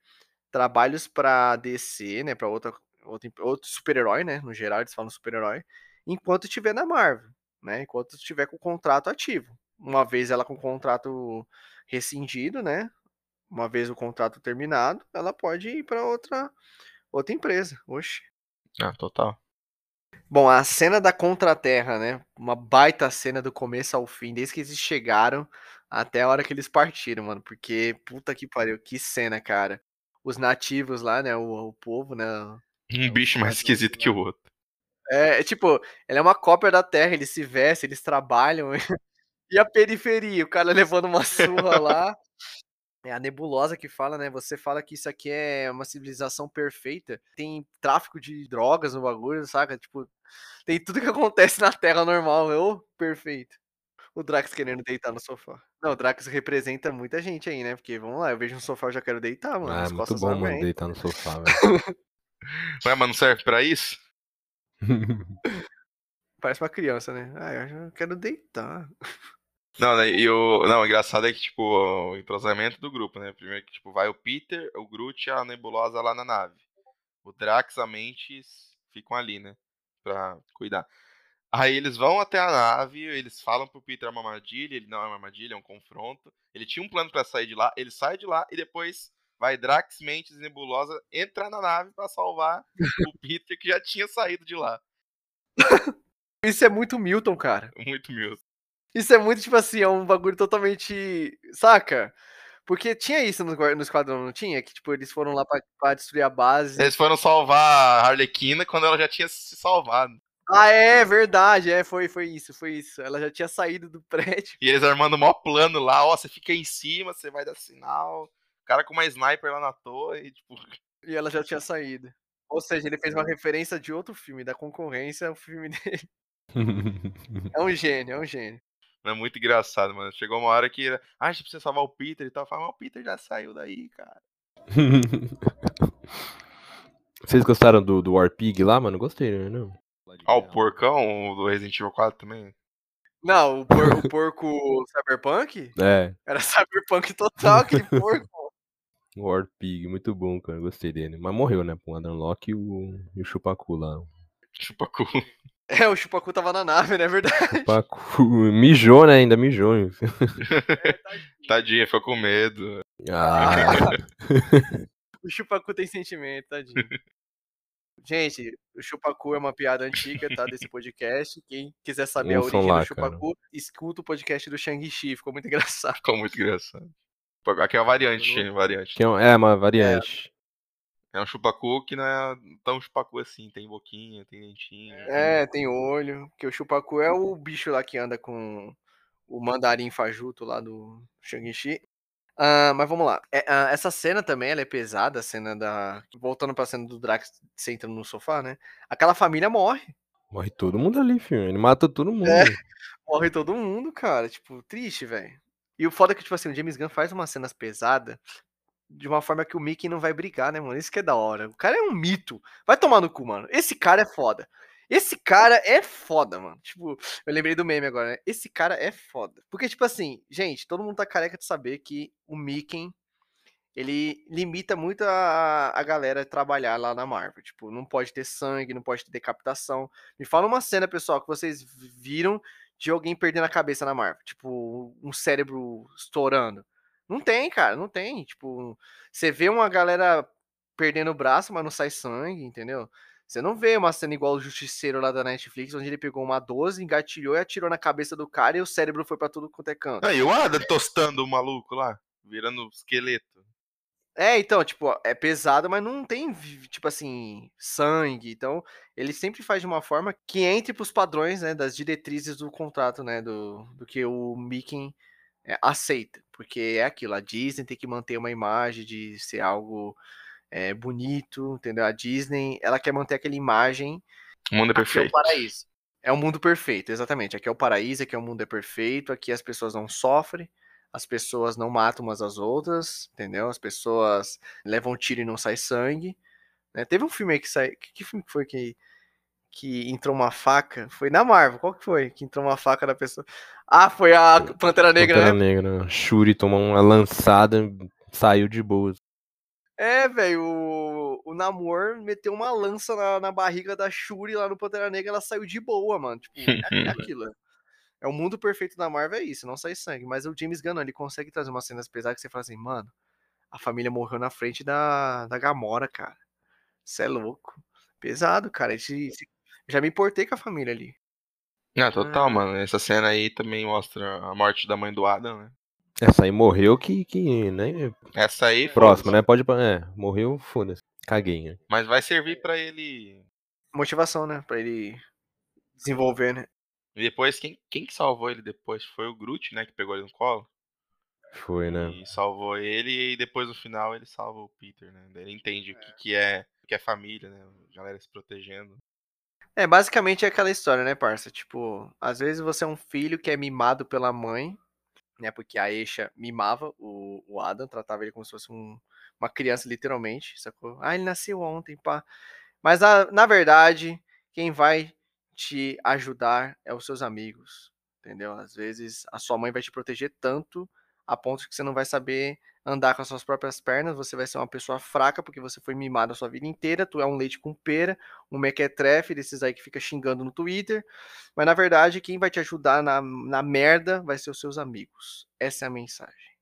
trabalhos para DC, né, para outra outro, outro super-herói, né, no geral eles falam super-herói, enquanto estiver na Marvel, né, enquanto estiver com o contrato ativo. Uma vez ela com o contrato rescindido, né, uma vez o contrato terminado, ela pode ir para outra outra empresa. Oxe. Ah, total. Bom, a cena da Contraterra, né? Uma baita cena do começo ao fim, desde que eles chegaram até a hora que eles partiram, mano. Porque, puta que pariu, que cena, cara os nativos lá, né? O, o povo, né? Um bicho mais esquisito que o outro. É, tipo, ele é uma cópia da Terra, eles se vestem, eles trabalham. e a periferia, o cara levando uma surra lá. É a nebulosa que fala, né? Você fala que isso aqui é uma civilização perfeita. Tem tráfico de drogas no bagulho, saca? Tipo, tem tudo que acontece na Terra normal, é perfeito o Drax querendo deitar no sofá. Não, o Drax representa muita gente aí, né? Porque, vamos lá, eu vejo um sofá e já quero deitar, mano. Ah, é muito bom, mano, deitar no sofá, velho. Ué, mas não serve pra isso? Parece uma criança, né? Ah, eu já quero deitar. Não, né, e o. Não, o engraçado é que, tipo, o entrosamento do grupo, né? Primeiro que, tipo, vai o Peter, o Groot e a Nebulosa lá na nave. O Drax, a Mentes ficam ali, né? Pra cuidar. Aí eles vão até a nave, eles falam pro Peter é uma armadilha, ele não é uma armadilha, é um confronto. Ele tinha um plano para sair de lá, ele sai de lá e depois vai Drax, Mentes Nebulosa entrar na nave para salvar o Peter que já tinha saído de lá. Isso é muito Milton, cara. Muito Milton. Isso é muito, tipo assim, é um bagulho totalmente. Saca? Porque tinha isso no, no Esquadrão, não tinha? Que, tipo, eles foram lá pra, pra destruir a base. Eles foram salvar a Arlequina quando ela já tinha se salvado. Ah, é verdade, é, foi, foi isso, foi isso. Ela já tinha saído do prédio. E eles armando o maior plano lá, ó, você fica em cima, você vai dar sinal. O cara com uma sniper lá na torre, tipo. E ela já tinha saído. Ou seja, ele fez uma referência de outro filme, da concorrência ao filme dele. é um gênio, é um gênio. É muito engraçado, mano. Chegou uma hora que. Ah, a gente precisa salvar o Peter e tal. Fala, mas o Peter já saiu daí, cara. Vocês gostaram do, do War Pig lá, mano? Gostei, né? Não. Ah, o porcão do Resident Evil 4 também? Não, o, por, o porco Cyberpunk? É. Era Cyberpunk total, aquele porco. O War Pig, muito bom, cara. Gostei dele. Mas morreu, né? Com o Adam Locke e o, e o Chupacu lá. Chupacu. É, o Chupacu tava na nave, né? É verdade. Chupacu mijou, né? Ainda mijou. É, tadinha. tadinha, ficou com medo. Ah. o Chupacu tem sentimento, tadinho. Gente, o Chupacu é uma piada antiga, tá? Desse podcast. Quem quiser saber a origem lá, do Chupacu, cara. escuta o podcast do Shang-Chi. Ficou muito engraçado. Ficou muito engraçado. Aqui é uma variante. variante. É, é uma variante. É. é um chupacu que não é tão chupacu assim. Tem boquinha, tem dentinho. É, tem olho. Porque o chupacu é o bicho lá que anda com o, o mandarim fajuto lá do Shang-Chi. Uh, mas vamos lá. É, uh, essa cena também ela é pesada, a cena da. Voltando pra cena do Drax sentando no sofá, né? Aquela família morre. Morre todo mundo ali, filho. Ele mata todo mundo. É, morre todo mundo, cara. Tipo, triste, velho. E o foda é que, tipo assim, o James Gunn faz umas cenas pesadas de uma forma que o Mickey não vai brigar, né, mano? Isso que é da hora. O cara é um mito. Vai tomar no cu, mano. Esse cara é foda. Esse cara é foda, mano. Tipo, eu lembrei do meme agora, né? Esse cara é foda. Porque, tipo assim, gente, todo mundo tá careca de saber que o Mickey, ele limita muito a, a galera trabalhar lá na Marvel. Tipo, não pode ter sangue, não pode ter decapitação. Me fala uma cena, pessoal, que vocês viram de alguém perdendo a cabeça na Marvel. Tipo, um cérebro estourando. Não tem, cara, não tem. Tipo, você vê uma galera perdendo o braço, mas não sai sangue, entendeu? Você não vê uma cena igual o Justiceiro lá da Netflix, onde ele pegou uma 12, engatilhou e atirou na cabeça do cara e o cérebro foi para tudo quanto é canto. Aí o Adam tostando o maluco lá, virando esqueleto. É, então, tipo, é pesado, mas não tem, tipo assim, sangue. Então, ele sempre faz de uma forma que entre pros padrões, né, das diretrizes do contrato, né, do, do que o Mickey é, aceita. Porque é aquilo, a Disney tem que manter uma imagem de ser algo é, bonito, entendeu? A Disney, ela quer manter aquela imagem. O mundo é perfeito. É o paraíso. É o mundo perfeito, exatamente. Aqui é o paraíso, aqui é o mundo é perfeito, aqui as pessoas não sofrem, as pessoas não matam umas às outras, entendeu? As pessoas levam tiro e não sai sangue. Né? Teve um filme aí que saiu. Que, que filme que foi que, que entrou uma faca? Foi na Marvel, qual que foi? Que entrou uma faca da pessoa. Ah, foi a Pantera Negra, Pantera né? Negra. Shuri tomou uma lançada, saiu de boas. É, velho, o, o Namor meteu uma lança na, na, barriga da Shuri lá no Pantera Negra, ela saiu de boa, mano. Tipo, é, é aquilo. É o mundo perfeito da Marvel, é isso, não sai sangue. Mas o James Gunn, ele consegue trazer umas cenas pesadas que você fala assim, mano, a família morreu na frente da, da Gamora, cara. Isso é louco. Pesado, cara. Esse, esse, já me importei com a família ali. Ah, total, é. mano. Essa cena aí também mostra a morte da mãe do Adam, né? Essa aí morreu que, que né? Essa aí. Próxima, né? Pode. É, morreu, foda-se. Caguei, né? Mas vai servir para ele. Motivação, né? Pra ele desenvolver, né? E depois, quem, quem que salvou ele depois? Foi o Groot, né? Que pegou ele no colo. Foi, né? E salvou ele e depois no final ele salva o Peter, né? Ele entende é. o que, que é o que é família, né? A galera se protegendo. É, basicamente é aquela história, né, parça? Tipo, às vezes você é um filho que é mimado pela mãe né? Porque a Eixa mimava o, o Adam, tratava ele como se fosse um, uma criança, literalmente, sacou? Ah, ele nasceu ontem, pá. Mas na, na verdade, quem vai te ajudar é os seus amigos, entendeu? Às vezes a sua mãe vai te proteger tanto a ponto que você não vai saber andar com as suas próprias pernas, você vai ser uma pessoa fraca porque você foi mimado a sua vida inteira, tu é um leite com pera, um mequetrefe desses aí que fica xingando no Twitter, mas na verdade quem vai te ajudar na, na merda vai ser os seus amigos. Essa é a mensagem.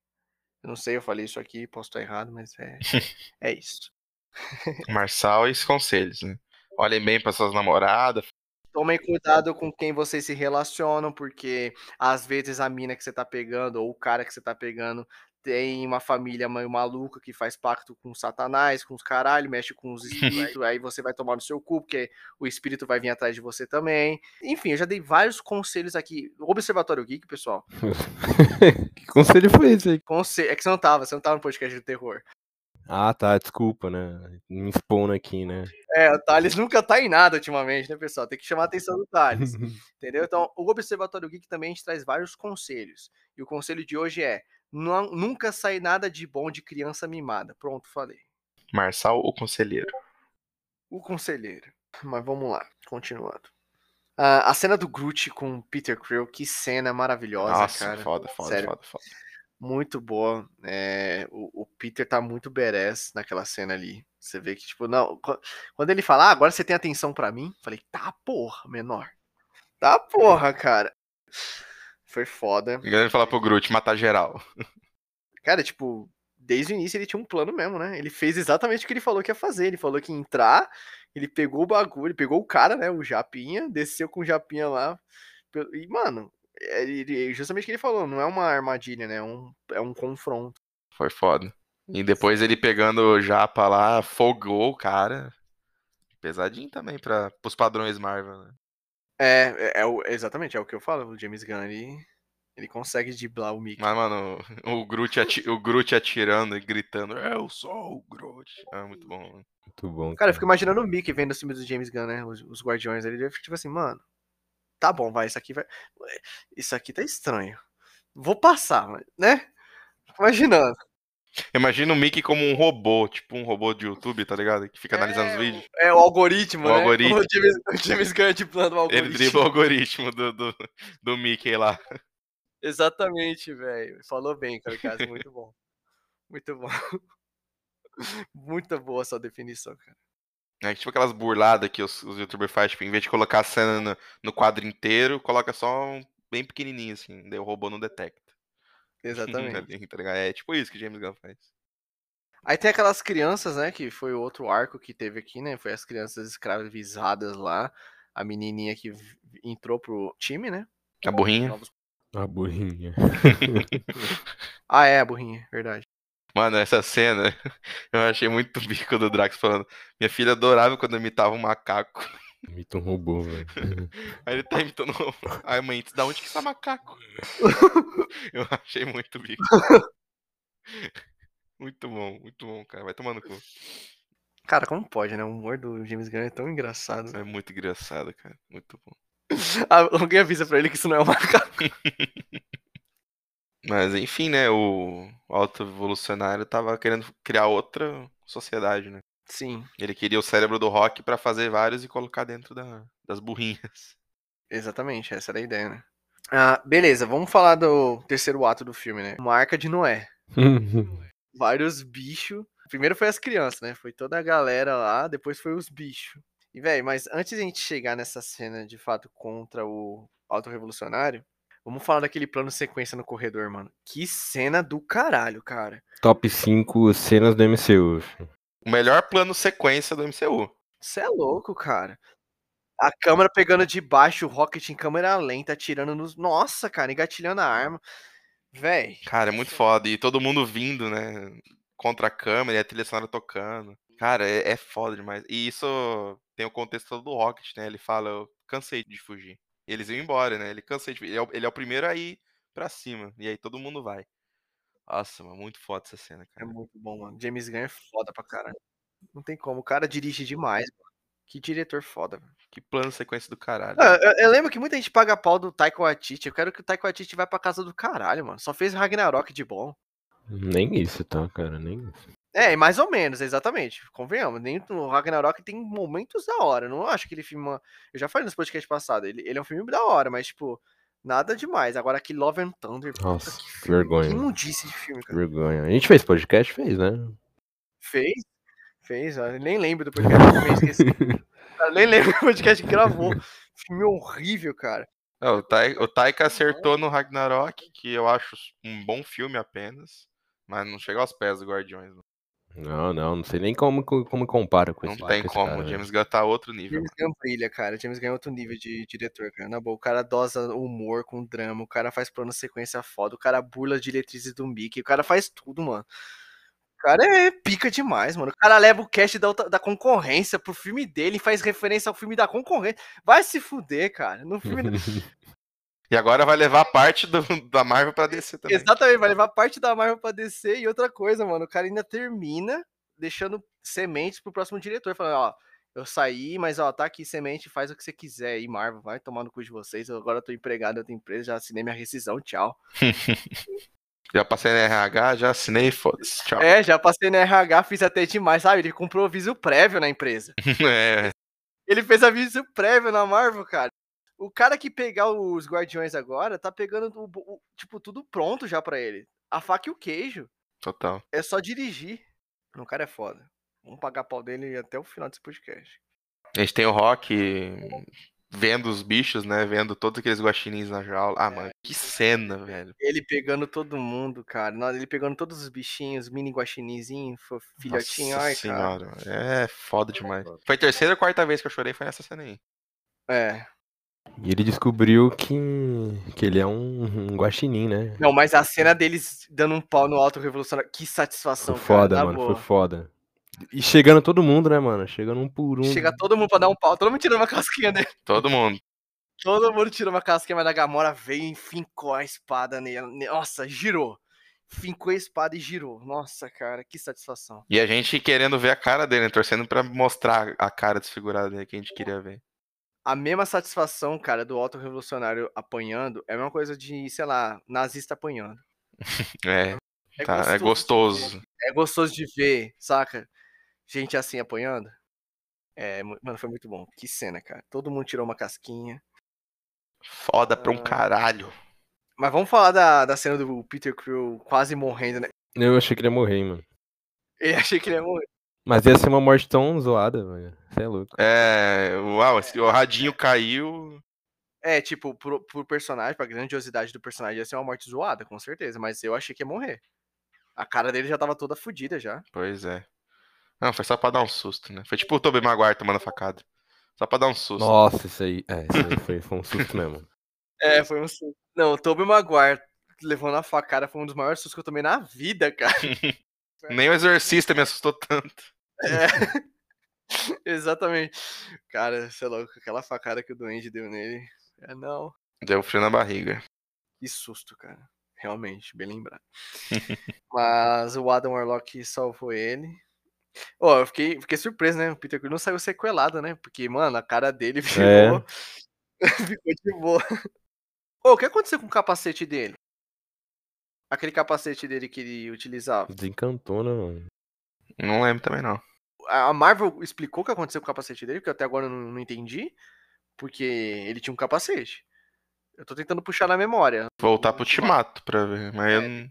Eu não sei, eu falei isso aqui, posso estar errado, mas é, é isso. Marçal e os conselhos, né? Olhem bem para suas namoradas, Tomem cuidado com quem vocês se relacionam, porque às vezes a mina que você tá pegando, ou o cara que você tá pegando, tem uma família meio maluca que faz pacto com Satanás, com os caralho, mexe com os espíritos, aí você vai tomar no seu cu, porque o espírito vai vir atrás de você também. Enfim, eu já dei vários conselhos aqui. Observatório Geek, pessoal. que conselho foi esse aí? Conselho... É que você não tava, você não tava no podcast de terror. Ah, tá, desculpa, né? Me expondo aqui, né? É, o Thales nunca tá em nada ultimamente, né, pessoal? Tem que chamar a atenção do Thales. entendeu? Então, o Observatório Geek também a gente traz vários conselhos. E o conselho de hoje é: não, nunca sai nada de bom de criança mimada. Pronto, falei. Marçal, o conselheiro. O conselheiro. Mas vamos lá, continuando. Uh, a cena do Groot com Peter Krill, que cena maravilhosa, Nossa, cara. Foda, foda, Sério. foda, foda muito boa. É, o, o, Peter tá muito badass naquela cena ali. Você vê que, tipo, não. Quando ele fala, ah, agora você tem atenção para mim, falei, tá porra, menor. Tá porra, cara. Foi foda. Ele falar pro Groot matar geral. Cara, tipo, desde o início ele tinha um plano mesmo, né? Ele fez exatamente o que ele falou que ia fazer. Ele falou que ia entrar, ele pegou o bagulho, ele pegou o cara, né? O Japinha, desceu com o Japinha lá. E, mano, ele, justamente o que ele falou, não é uma armadilha, né? É um, é um confronto. Foi foda. E depois ele pegando o Japa lá, fogou o cara. Pesadinho também para os padrões Marvel, né? É, é, é, exatamente, é o que eu falo. O James Gunn, ele, Ele consegue driblar o Mickey. Mas, mano, o Groot, ati o Groot atirando e gritando, eu sou o Groot. É muito bom, mano. Muito bom. Cara, eu fico imaginando o Mickey vendo os filmes do James Gunn, né? Os, os Guardiões. Ele deve tipo assim, mano, tá bom, vai, isso aqui vai. Isso aqui tá estranho. Vou passar, né? Imaginando. Imagina o Mickey como um robô, tipo um robô de YouTube, tá ligado? Que fica analisando é, os vídeos. É, o algoritmo, o né? Algoritmo. O James, o James Gunn driblando o algoritmo. Ele dribla o algoritmo do, do, do Mickey lá. Exatamente, velho. Falou bem, Kamikaze. Muito bom. Muito bom. Muito boa essa definição, cara. É tipo aquelas burladas que os, os youtubers fazem, tipo, em vez de colocar a cena no, no quadro inteiro, coloca só um bem pequenininho, assim, daí o robô não detecta. Exatamente. Tá é tipo isso que James Gunn faz. Aí tem aquelas crianças, né, que foi o outro arco que teve aqui, né, foi as crianças escravizadas lá, a menininha que entrou pro time, né. A burrinha. A burrinha. ah, é, a burrinha, verdade. Mano, essa cena eu achei muito bico do Drax falando. Minha filha adorava quando imitava um macaco. Imita um robô, velho. Aí ele tá imitando um robô. Aí mãe, da onde que está macaco? eu achei muito bico. Muito bom, muito bom, cara. Vai tomando cu. Cara, como pode, né? O humor do James Gunn é tão engraçado. É muito engraçado, cara. Muito bom. Alguém avisa pra ele que isso não é um macaco. Mas enfim, né? O Alto Evolucionário tava querendo criar outra sociedade, né? Sim. Ele queria o cérebro do Rock para fazer vários e colocar dentro da, das burrinhas. Exatamente, essa era a ideia, né? Ah, beleza, vamos falar do terceiro ato do filme, né? Uma arca de Noé. Vários bichos. Primeiro foi as crianças, né? Foi toda a galera lá, depois foi os bichos. E, velho, mas antes de a gente chegar nessa cena de fato contra o Alto Revolucionário, vamos falar daquele plano sequência no corredor, mano. Que cena do caralho, cara. Top 5 cenas do MCU. O melhor plano sequência do MCU. Você é louco, cara. A câmera pegando de baixo, o Rocket em câmera lenta, atirando nos. Nossa, cara, engatilhando a arma. Véi. Cara, é muito foda. E todo mundo vindo, né? Contra a câmera e a trilha sonora tocando. Cara, é, é foda demais. E isso tem o contexto do Rocket, né? Ele fala, eu cansei de fugir. E eles iam embora, né? Ele cansei de fugir. Ele é, o, ele é o primeiro a ir pra cima. E aí todo mundo vai. Nossa, mano, muito foda essa cena, É cara. muito bom, mano. James Gunn é foda pra caralho. Não tem como. O cara dirige demais, mano. Que diretor foda, velho. Que plano sequência do caralho. Ah, eu, eu lembro que muita gente paga pau do Taika Waititi. Eu quero que o Taika Waititi vá pra casa do caralho, mano. Só fez Ragnarok de bom. Nem isso, tá, cara? Nem isso. É, mais ou menos, exatamente. Convenhamos. Nem o Ragnarok tem momentos da hora. Eu não acho que ele filme. Uma... Eu já falei nos podcasts passados. Ele, ele é um filme da hora, mas, tipo, nada demais. Agora aqui, Love and Thunder. Nossa, que que filme. vergonha. Que imundice de filme, cara. Vergonha. A gente fez podcast? Fez, né? Fez? Fez, ó. Nem lembro do podcast. Eu também esqueci. Eu nem lembro do podcast que gravou. Filme horrível, cara. É, o, Tai- o Taika acertou no Ragnarok, que eu acho um bom filme apenas. Mas não chega aos pés do Guardiões. Não, Não, não, não sei nem como, como compara com Não esse tem com esse como. cara, o né? James Gunn tá outro nível. James Gunn brilha, cara. James Gunn é outro nível de diretor, cara. Na boa, o cara dosa humor com drama, o cara faz plano sequência foda, o cara burla as diretrizes do Mickey, o cara faz tudo, mano. O cara é pica demais, mano. O cara leva o cast da, da concorrência pro filme dele e faz referência ao filme da concorrência. Vai se fuder, cara. No filme. E agora vai levar parte do- da Marvel pra descer também. Exatamente, vai levar parte da Marvel pra descer e outra coisa, mano. O cara ainda termina deixando sementes pro próximo diretor, falando, ó. Eu saí, mas ó, tá aqui semente, faz o que você quiser aí, Marvel, vai tomar no cu de vocês. Eu agora tô empregado em outra empresa, já assinei minha rescisão, tchau. Já passei na RH, já assinei, foda-se. Tchau. É, já passei na RH, fiz até demais, sabe? Ele comprou aviso prévio na empresa. É, Ele fez aviso prévio na Marvel, cara. O cara que pegar os Guardiões agora, tá pegando, o, o- tipo, tudo pronto já pra ele. A faca e o queijo. total. É só dirigir. O cara é foda. Vamos pagar pau dele até o final desse podcast. A gente tem o Rock vendo os bichos, né? Vendo todos aqueles guaxinins na jaula. Ah, mano, que cena, velho. Ele pegando todo mundo, cara. Ele pegando todos os bichinhos, mini guaxinizinho, filhotinho. Nossa Ai, cara. senhora, é foda demais. Foi a terceira ou quarta vez que eu chorei, foi nessa cena aí. É. E ele descobriu que, que ele é um, um guaxinim, né? Não, mas a cena deles dando um pau no alto revolucionário. Que satisfação, Foi foda, cara. mano, boa. foi foda. E chegando todo mundo, né, mano? Chegando um por um. Chega todo mundo pra dar um pau, todo mundo tirando uma casquinha dele. Todo mundo. Todo mundo tirou uma casquinha, mas a Gamora veio e fincou a espada nele. Nossa, girou. Fincou a espada e girou. Nossa, cara, que satisfação. E a gente querendo ver a cara dele, né? torcendo pra mostrar a cara desfigurada dele que a gente queria ver. A mesma satisfação, cara, do auto-revolucionário apanhando é a mesma coisa de, sei lá, nazista apanhando. É. É, tá, gostoso, é gostoso. É gostoso de ver, saca? Gente assim apanhando. É, mano, foi muito bom. Que cena, cara. Todo mundo tirou uma casquinha. Foda pra um ah. caralho. Mas vamos falar da, da cena do Peter Quill quase morrendo, né? Eu achei que ele ia morrer, mano. Eu achei que ele ia morrer. Mas ia ser uma morte tão zoada, mano. Você é louco. É, uau, o radinho caiu. É, tipo, pro, pro personagem, pra grandiosidade do personagem, ia ser uma morte zoada, com certeza. Mas eu achei que ia morrer. A cara dele já tava toda fodida já. Pois é. Não, foi só pra dar um susto, né? Foi tipo o Tobey Maguire tomando facada. Só pra dar um susto. Nossa, isso aí. É, isso aí foi, foi um susto mesmo. É, foi um susto. Não, o Tobey Maguire levando a facada foi um dos maiores sustos que eu tomei na vida, cara. Nem o exorcista me assustou tanto. É. Exatamente. Cara, sei lá, aquela facada que o Duende deu nele. É, não. Deu frio na barriga. Que susto, cara. Realmente, bem lembrado. Mas o Adam Warlock salvou ele. Ó, oh, eu fiquei, fiquei surpreso, né? O Peter Quill não saiu sequelado, né? Porque, mano, a cara dele ficou, é. ficou de boa. Oh, o que aconteceu com o capacete dele? Aquele capacete dele que ele utilizava. Desencantou, né, mano? Não lembro também, não. A Marvel explicou o que aconteceu com o capacete dele, que eu até agora não, não entendi. Porque ele tinha um capacete. Eu tô tentando puxar na memória. Voltar pro Timato pra ver, mas é,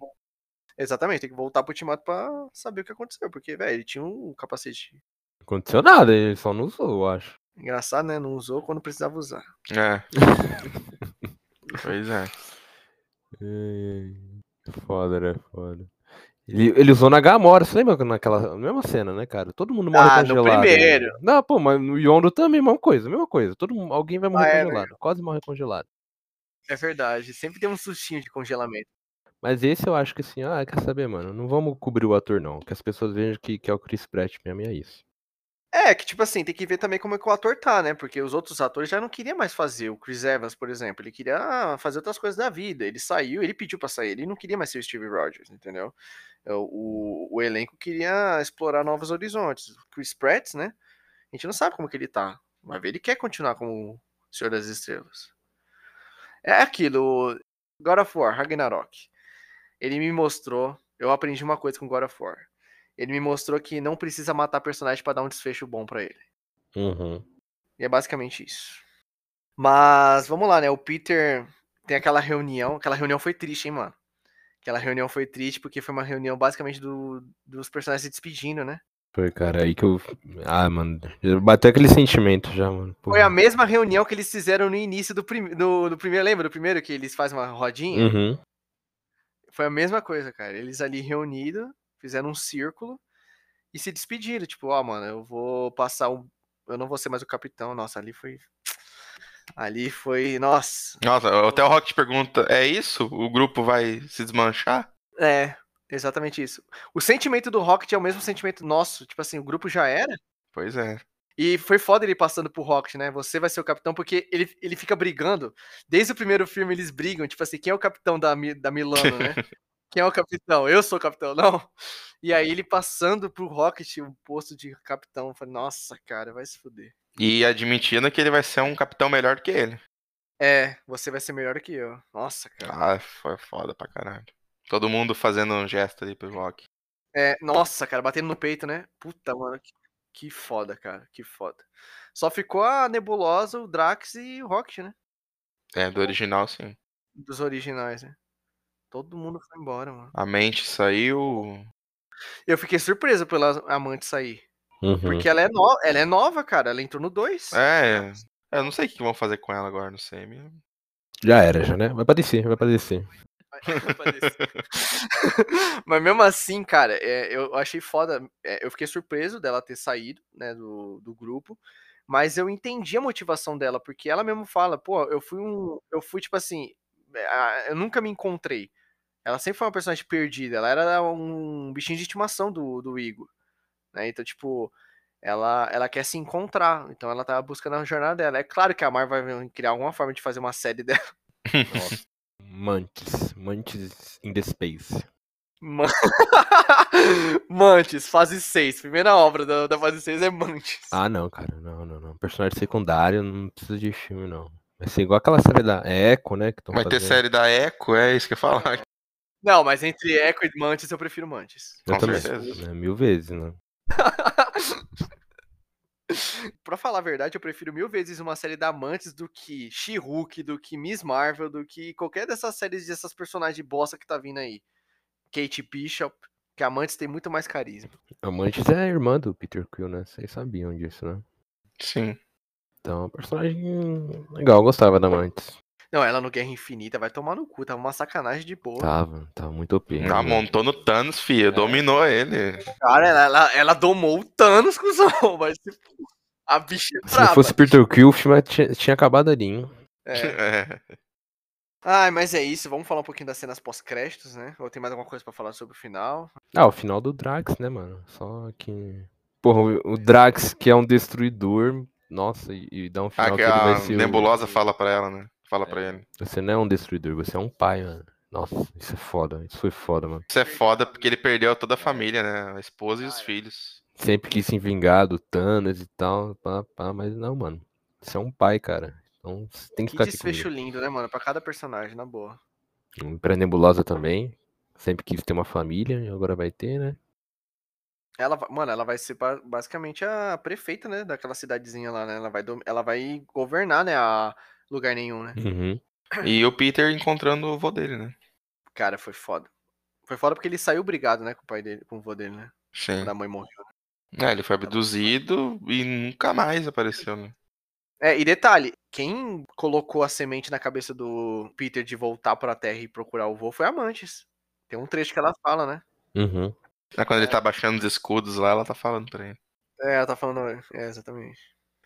Exatamente, tem que voltar pro Ultimato pra saber o que aconteceu, porque, velho, ele tinha um capacete. Não aconteceu nada, ele só não usou, eu acho. Engraçado, né? Não usou quando precisava usar. É. pois é. Foda, né? Foda. Ele, ele usou na Gamora, você lembra naquela mesma cena, né, cara? Todo mundo morre ah, congelado. No primeiro. Né? Não, pô, mas no Yondo também, mesma coisa, mesma coisa. Todo mundo, alguém vai morrer ah, é, congelado, quase morre congelado. É verdade, sempre tem um sustinho de congelamento. Mas esse eu acho que assim, ah, quer saber, mano? Não vamos cobrir o ator, não. Que as pessoas vejam que, que é o Chris Pratt mesmo, e é isso. É, que tipo assim, tem que ver também como é que o ator tá, né? Porque os outros atores já não queriam mais fazer. O Chris Evans, por exemplo, ele queria ah, fazer outras coisas da vida. Ele saiu, ele pediu pra sair, ele não queria mais ser o Steve Rogers, entendeu? É, o, o elenco queria explorar novos horizontes. O Chris Pratt, né? A gente não sabe como que ele tá. Ver, ele quer continuar como Senhor das Estrelas. É aquilo, God of War, Ragnarok ele me mostrou, eu aprendi uma coisa com God of War. Ele me mostrou que não precisa matar personagem para dar um desfecho bom para ele. Uhum. E é basicamente isso. Mas vamos lá, né? O Peter tem aquela reunião. Aquela reunião foi triste, hein, mano? Aquela reunião foi triste porque foi uma reunião basicamente do, dos personagens se despedindo, né? Foi, cara, aí que eu. Ah, mano. Bateu aquele sentimento já, mano. Porra. Foi a mesma reunião que eles fizeram no início do, prim... do, do primeiro. Lembra do primeiro que eles fazem uma rodinha? Uhum. Foi a mesma coisa, cara. Eles ali reunidos, fizeram um círculo e se despediram. Tipo, ó, oh, mano, eu vou passar um. Eu não vou ser mais o capitão. Nossa, ali foi. Ali foi. Nossa. Nossa, até o Rock pergunta: é isso? O grupo vai se desmanchar? É, exatamente isso. O sentimento do Rocket é o mesmo sentimento nosso. Tipo assim, o grupo já era. Pois é. E foi foda ele passando pro Rocket, né? Você vai ser o capitão, porque ele, ele fica brigando. Desde o primeiro filme eles brigam, tipo assim, quem é o capitão da, da Milano, né? quem é o capitão? Eu sou o capitão, não. E aí ele passando pro Rocket o posto de capitão. Eu falei, nossa, cara, vai se fuder. E admitindo que ele vai ser um capitão melhor do que ele. É, você vai ser melhor que eu. Nossa, cara. Ah, foi foda pra caralho. Todo mundo fazendo um gesto ali pro Rock. É, nossa, cara, batendo no peito, né? Puta, mano, que que foda, cara, que foda. Só ficou a Nebulosa, o Drax e o Rocket, né? É, do original, sim. Dos originais, né? Todo mundo foi embora, mano. A mente saiu. Eu fiquei surpreso pela amante sair. Uhum. Porque ela é, no... ela é nova, cara. Ela entrou no 2. É, eu não sei o que vão fazer com ela agora no semi. Já era, já, né? Vai pra descer, vai pra descer. Mas mesmo assim, cara, é, eu achei foda. É, eu fiquei surpreso dela ter saído, né, do, do grupo. Mas eu entendi a motivação dela, porque ela mesmo fala, pô, eu fui um. Eu fui, tipo assim. É, eu nunca me encontrei. Ela sempre foi uma personagem perdida. Ela era um bichinho de estimação do, do Igor. Né? Então, tipo, ela, ela quer se encontrar. Então ela tá buscando a jornada dela. É claro que a Marvel vai criar alguma forma de fazer uma série dela. Nossa. Mantis. Mantis in the Space. Mantis, fase 6. Primeira obra da, da fase 6 é Mantis. Ah, não, cara. Não, não, não. Personagem secundário não precisa de filme, não. Vai ser igual aquela série da Echo, né? Que Vai fazendo. ter série da Echo, é isso que eu ia falar. Não, mas entre Echo e Mantis eu prefiro Mantis. Eu Com também. Certeza. É, mil vezes, né? pra falar a verdade, eu prefiro mil vezes uma série da Mantis do que She-Hulk, do que Miss Marvel, do que qualquer dessas séries dessas personagens bosta que tá vindo aí. Kate Bishop, que a Mantis tem muito mais carisma. A Mantis é a irmã do Peter Quill, né? Vocês sabiam disso, né? Sim. Então, personagem legal, eu gostava da Mantis. Não, ela no Guerra Infinita vai tomar no cu, tava uma sacanagem de boa. Tava, tava muito OP. Ela montou no Thanos, filha, é. dominou ele. Cara, ela, ela, ela domou o Thanos, cuzão, mas a bicha é Se não fosse Peter Quill, o filme tinha, tinha acabado ali, hein? É. é. Ai, mas é isso, vamos falar um pouquinho das cenas pós-créditos, né? Ou tem mais alguma coisa para falar sobre o final? Ah, o final do Drax, né, mano? Só que. Porra, o Drax, que é um destruidor, nossa, e, e dá um final ah, que, que ele vai ser. Nebulosa o... fala pra ela, né? Fala é, pra ele. Você não é um destruidor, você é um pai, mano. Nossa, isso é foda, isso foi foda, mano. Isso é foda porque ele perdeu toda a família, né? A esposa e os filhos. Sempre quis se vingar do Thanos e tal, pá, pá, mas não, mano. Você é um pai, cara. Então você tem que, que ficar desfecho lindo, né, mano? Pra cada personagem, na boa. Pra Nebulosa também. Sempre quis ter uma família, e agora vai ter, né? Ela, mano, ela vai ser basicamente a prefeita, né? Daquela cidadezinha lá, né? Ela vai, ela vai governar, né? A lugar nenhum, né? Uhum. E o Peter encontrando o vô dele, né? Cara, foi foda. Foi foda porque ele saiu brigado, né? Com o pai dele, com o vô dele, né? Sim. Quando a mãe morreu. Né? É, ele foi abduzido e nunca mais apareceu, né? É, e detalhe, quem colocou a semente na cabeça do Peter de voltar pra Terra e procurar o vô foi a Mantis. Tem um trecho que ela fala, né? Uhum. É quando ele tá baixando os escudos lá, ela tá falando pra ele. É, ela tá falando, é, exatamente.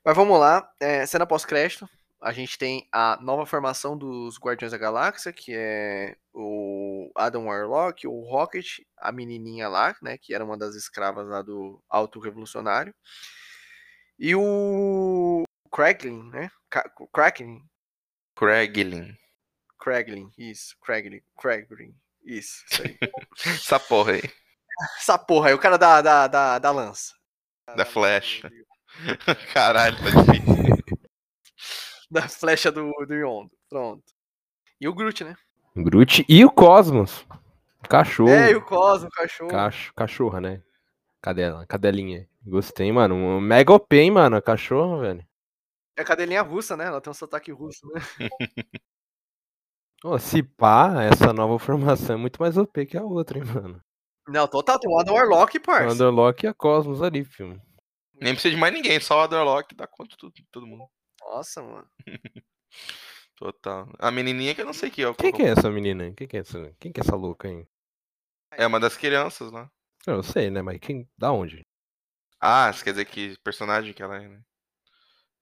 Mas vamos lá, é, cena pós-crédito. A gente tem a nova formação dos Guardiões da Galáxia, que é o Adam Warlock, o Rocket, a menininha lá, né, que era uma das escravas lá do Alto Revolucionário. E o Craiglin, né? Craiglin. Craiglin. Craiglin, isso. Craiglin. Craiglin. Isso, isso aí. Essa porra aí. Essa porra aí, o cara da, da, da, da lança. Da, da flecha. Caralho, tá difícil. Da flecha do, do Yondo. Pronto. E o Groot, né? Groot e o Cosmos. Cachorro. É, e o Cosmos, cachorro. Cach cachorra, né? Cadela, cadelinha. Gostei, mano. Um mega OP, hein, mano. Cachorro, velho. É a cadelinha russa, né? Ela tem um sotaque russo, né? oh, se pá, essa nova formação é muito mais OP que a outra, hein, mano. Não, total, tem o Adam Warlock, parça. O Adam Warlock e a Cosmos ali, filme. Nem precisa de mais ninguém, só o Adam Warlock dá conta de todo mundo. Nossa, mano. total. A menininha que eu não sei que é. Quem que é essa menina? Quem que é essa, quem que é essa louca aí? É uma das crianças lá. Eu sei, né? Mas quem. Da onde? Ah, você quer dizer que personagem que ela é, né?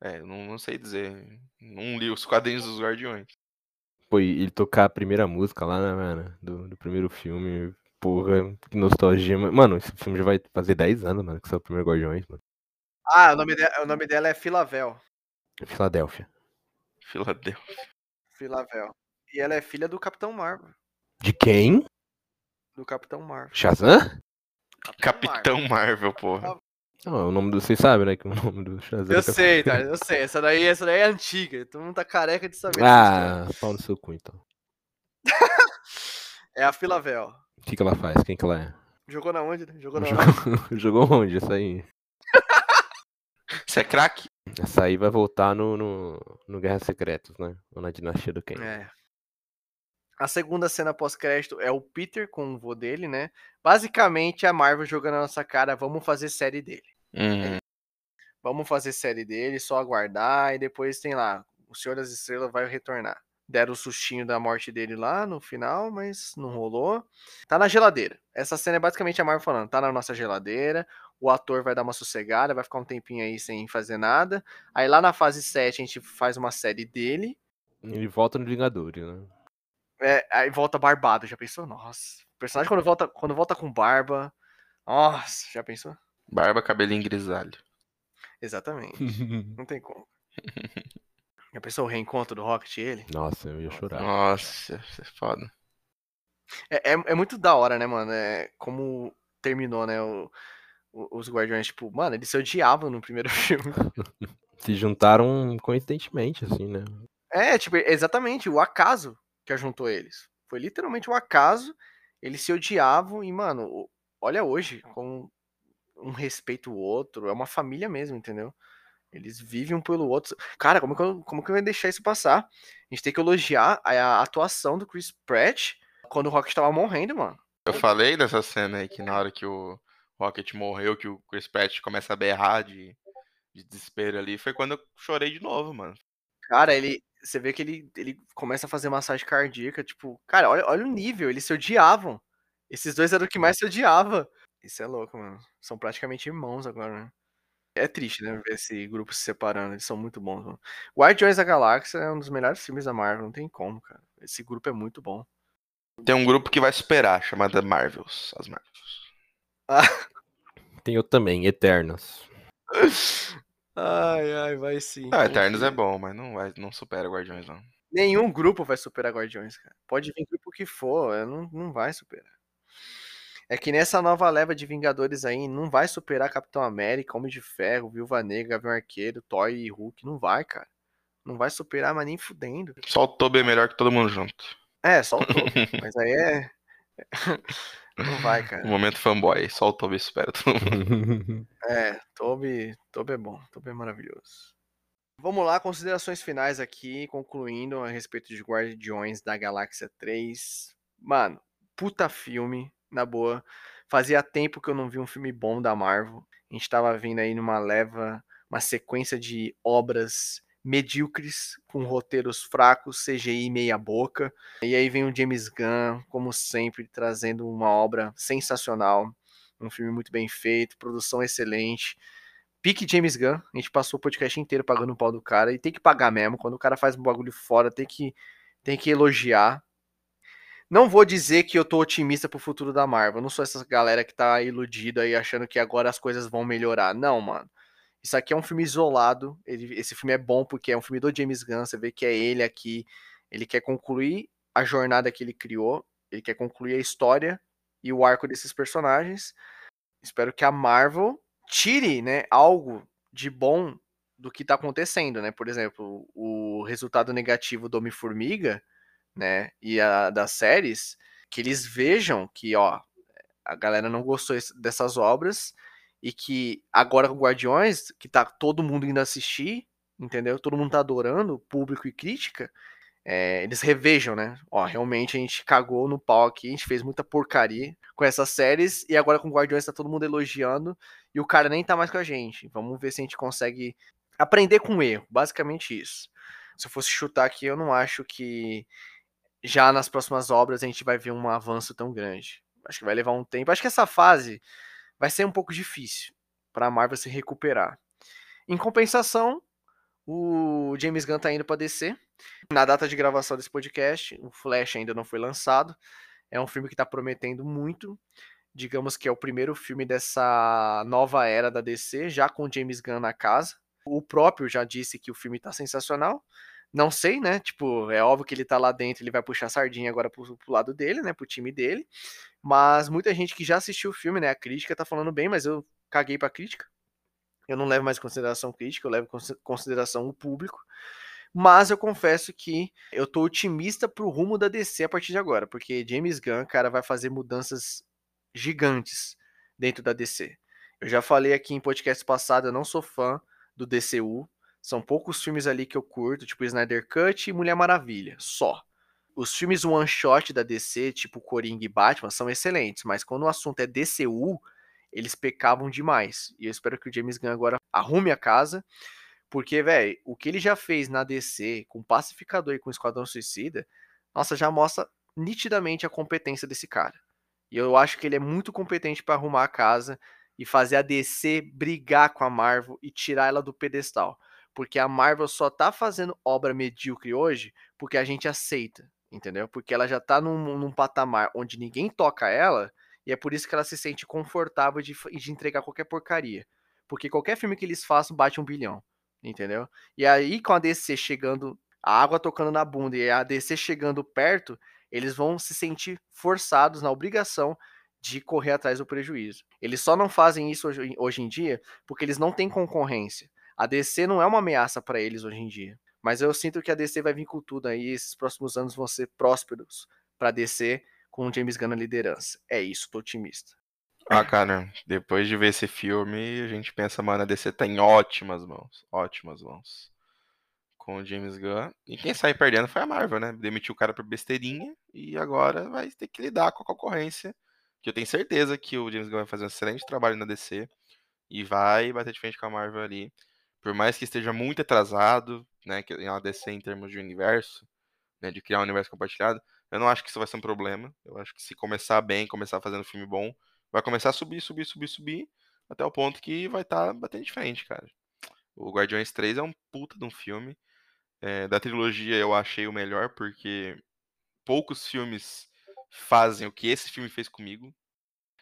É, não, não sei dizer. Não li os quadrinhos dos Guardiões. Pô, e ele tocar a primeira música lá, né, mano? Do, do primeiro filme. Porra, que nostalgia. Mano, esse filme já vai fazer 10 anos, mano, que saiu o primeiro Guardiões, mano. Ah, o nome, de, o nome dela é Filavel. Filadélfia. Filadélfia. Filavel. E ela é filha do Capitão Marvel. De quem? Do Capitão Marvel. Shazam? Capitão, Capitão Marvel, Marvel porra. Não, o nome do. Vocês sabem, né? Que o nome do Shazam. Eu é sei, tá? Eu sei. Essa daí, essa daí é antiga. Todo mundo tá careca de saber. Ah, pau no seu cu, então. é a Filavel. O que, que ela faz? Quem que ela é? Jogou na onde? Jogou na Jogou, onde? Jogou onde? Essa aí. Você é craque? Essa aí vai voltar no, no, no Guerra Secretos, né? Ou na Dinastia do Ken. É. A segunda cena pós-crédito é o Peter com o vô dele, né? Basicamente a Marvel jogando na nossa cara, vamos fazer série dele. Uhum. Vamos fazer série dele, só aguardar e depois tem lá, o Senhor das Estrelas vai retornar. Deram o sustinho da morte dele lá no final, mas não rolou. Tá na geladeira. Essa cena é basicamente a Marvel falando, tá na nossa geladeira, o ator vai dar uma sossegada, vai ficar um tempinho aí sem fazer nada. Aí lá na fase 7 a gente faz uma série dele. Ele volta no Vingadores, né? É, aí volta barbado, já pensou? Nossa. O personagem quando volta, quando volta com barba. Nossa, já pensou? Barba, cabelinho grisalho. Exatamente. Não tem como. Já pensou o reencontro do Rocket e ele? Nossa, eu ia chorar. Nossa, isso é foda. É, é, é, muito da hora, né, mano? É como terminou, né? O, o, os Guardiões, tipo, mano, eles se odiavam no primeiro filme. se juntaram coincidentemente, assim, né? É, tipo, exatamente, o acaso que ajuntou eles. Foi literalmente o um acaso, eles se odiavam e, mano, olha hoje, com um respeito o outro, é uma família mesmo, entendeu? Eles vivem um pelo outro. Cara, como que eu, como que eu ia deixar isso passar? A gente tem que elogiar a, a atuação do Chris Pratt quando o Rocket tava morrendo, mano. Eu falei dessa cena aí que na hora que o Rocket morreu, que o Chris Pratt começa a berrar de, de desespero ali, foi quando eu chorei de novo, mano. Cara, ele. Você vê que ele, ele começa a fazer massagem cardíaca, tipo, cara, olha, olha o nível, eles se odiavam. Esses dois eram o que mais se odiava. Isso é louco, mano. São praticamente irmãos agora, né? É triste, né, ver esse grupo se separando. Eles são muito bons, mano. Guardiões da Galáxia é um dos melhores filmes da Marvel, não tem como, cara. Esse grupo é muito bom. Tem um grupo que vai superar, chamada Marvels. As Marvels. Ah. Tem outro também, Eternos. ai, ai, vai sim. Ah, Eternos é bom, mas não, vai, não supera Guardiões, não. Nenhum grupo vai superar Guardiões, cara. Pode vir grupo que for, não, não vai superar. É que nessa nova leva de Vingadores aí, não vai superar Capitão América, Homem de Ferro, Viúva Negra, Gavião Arqueiro, Thor e Hulk. Não vai, cara. Não vai superar, mas nem fudendo. Só o Toby é melhor que todo mundo junto. É, só o Toby. mas aí é. Não vai, cara. O momento fanboy, só o Toby todo mundo. é, Toby, Toby é bom, Toby é maravilhoso. Vamos lá, considerações finais aqui, concluindo a respeito de Guardiões da Galáxia 3. Mano, puta filme na boa. Fazia tempo que eu não vi um filme bom da Marvel. A gente tava vindo aí numa leva, uma sequência de obras medíocres, com roteiros fracos, CGI meia boca. E aí vem o James Gunn, como sempre, trazendo uma obra sensacional. Um filme muito bem feito, produção excelente. Pique James Gunn, a gente passou o podcast inteiro pagando o pau do cara e tem que pagar mesmo. Quando o cara faz um bagulho fora, tem que, tem que elogiar. Não vou dizer que eu tô otimista pro futuro da Marvel. Eu não sou essa galera que tá iludida aí achando que agora as coisas vão melhorar. Não, mano. Isso aqui é um filme isolado. Ele, esse filme é bom porque é um filme do James Gunn. Você vê que é ele aqui. Ele quer concluir a jornada que ele criou. Ele quer concluir a história e o arco desses personagens. Espero que a Marvel tire, né, algo de bom do que tá acontecendo, né? Por exemplo, o resultado negativo do Homem-Formiga né, e a, das séries, que eles vejam que, ó, a galera não gostou dessas obras e que agora com Guardiões, que tá todo mundo indo assistir, entendeu? Todo mundo tá adorando, público e crítica, é, eles revejam, né? Ó, realmente a gente cagou no pau aqui, a gente fez muita porcaria com essas séries e agora com Guardiões tá todo mundo elogiando e o cara nem tá mais com a gente. Vamos ver se a gente consegue aprender com o erro, basicamente isso. Se eu fosse chutar aqui, eu não acho que já nas próximas obras a gente vai ver um avanço tão grande. Acho que vai levar um tempo. Acho que essa fase vai ser um pouco difícil para a Marvel se recuperar. Em compensação, o James Gunn tá indo para DC. Na data de gravação desse podcast, o Flash ainda não foi lançado. É um filme que está prometendo muito. Digamos que é o primeiro filme dessa nova era da DC, já com James Gunn na casa. O próprio já disse que o filme está sensacional. Não sei, né? Tipo, é óbvio que ele tá lá dentro, ele vai puxar a sardinha agora pro, pro lado dele, né? Pro time dele. Mas muita gente que já assistiu o filme, né? A crítica tá falando bem, mas eu caguei pra crítica. Eu não levo mais em consideração crítica, eu levo em consideração o público. Mas eu confesso que eu tô otimista pro rumo da DC a partir de agora, porque James Gunn, cara, vai fazer mudanças gigantes dentro da DC. Eu já falei aqui em podcast passado, eu não sou fã do DCU, são poucos filmes ali que eu curto, tipo Snyder Cut e Mulher Maravilha, só. Os filmes one shot da DC, tipo Coringa e Batman, são excelentes, mas quando o assunto é DCU, eles pecavam demais. E eu espero que o James Gunn agora arrume a casa, porque, velho, o que ele já fez na DC com Pacificador e com Esquadrão Suicida, nossa, já mostra nitidamente a competência desse cara. E eu acho que ele é muito competente para arrumar a casa e fazer a DC brigar com a Marvel e tirar ela do pedestal. Porque a Marvel só tá fazendo obra medíocre hoje porque a gente aceita, entendeu? Porque ela já tá num, num patamar onde ninguém toca ela e é por isso que ela se sente confortável de, de entregar qualquer porcaria. porque qualquer filme que eles façam bate um bilhão, entendeu? E aí, com a DC chegando, a água tocando na bunda e a DC chegando perto, eles vão se sentir forçados na obrigação de correr atrás do prejuízo. Eles só não fazem isso hoje, hoje em dia porque eles não têm concorrência. A DC não é uma ameaça para eles hoje em dia. Mas eu sinto que a DC vai vir com tudo aí. Esses próximos anos vão ser prósperos para DC com o James Gunn na liderança. É isso, tô otimista. Ah, cara, depois de ver esse filme, a gente pensa, mano, a DC tá em ótimas mãos. Ótimas mãos. Com o James Gunn. E quem sai perdendo foi a Marvel, né? Demitiu o cara por besteirinha e agora vai ter que lidar com a concorrência. Que eu tenho certeza que o James Gunn vai fazer um excelente trabalho na DC e vai bater de frente com a Marvel ali. Por mais que esteja muito atrasado, né? Que uma DC em termos de universo, né? De criar um universo compartilhado. Eu não acho que isso vai ser um problema. Eu acho que se começar bem, começar fazendo filme bom, vai começar a subir, subir, subir, subir, até o ponto que vai estar tá batendo de frente, cara. O Guardiões 3 é um puta de um filme. É, da trilogia eu achei o melhor, porque poucos filmes fazem o que esse filme fez comigo.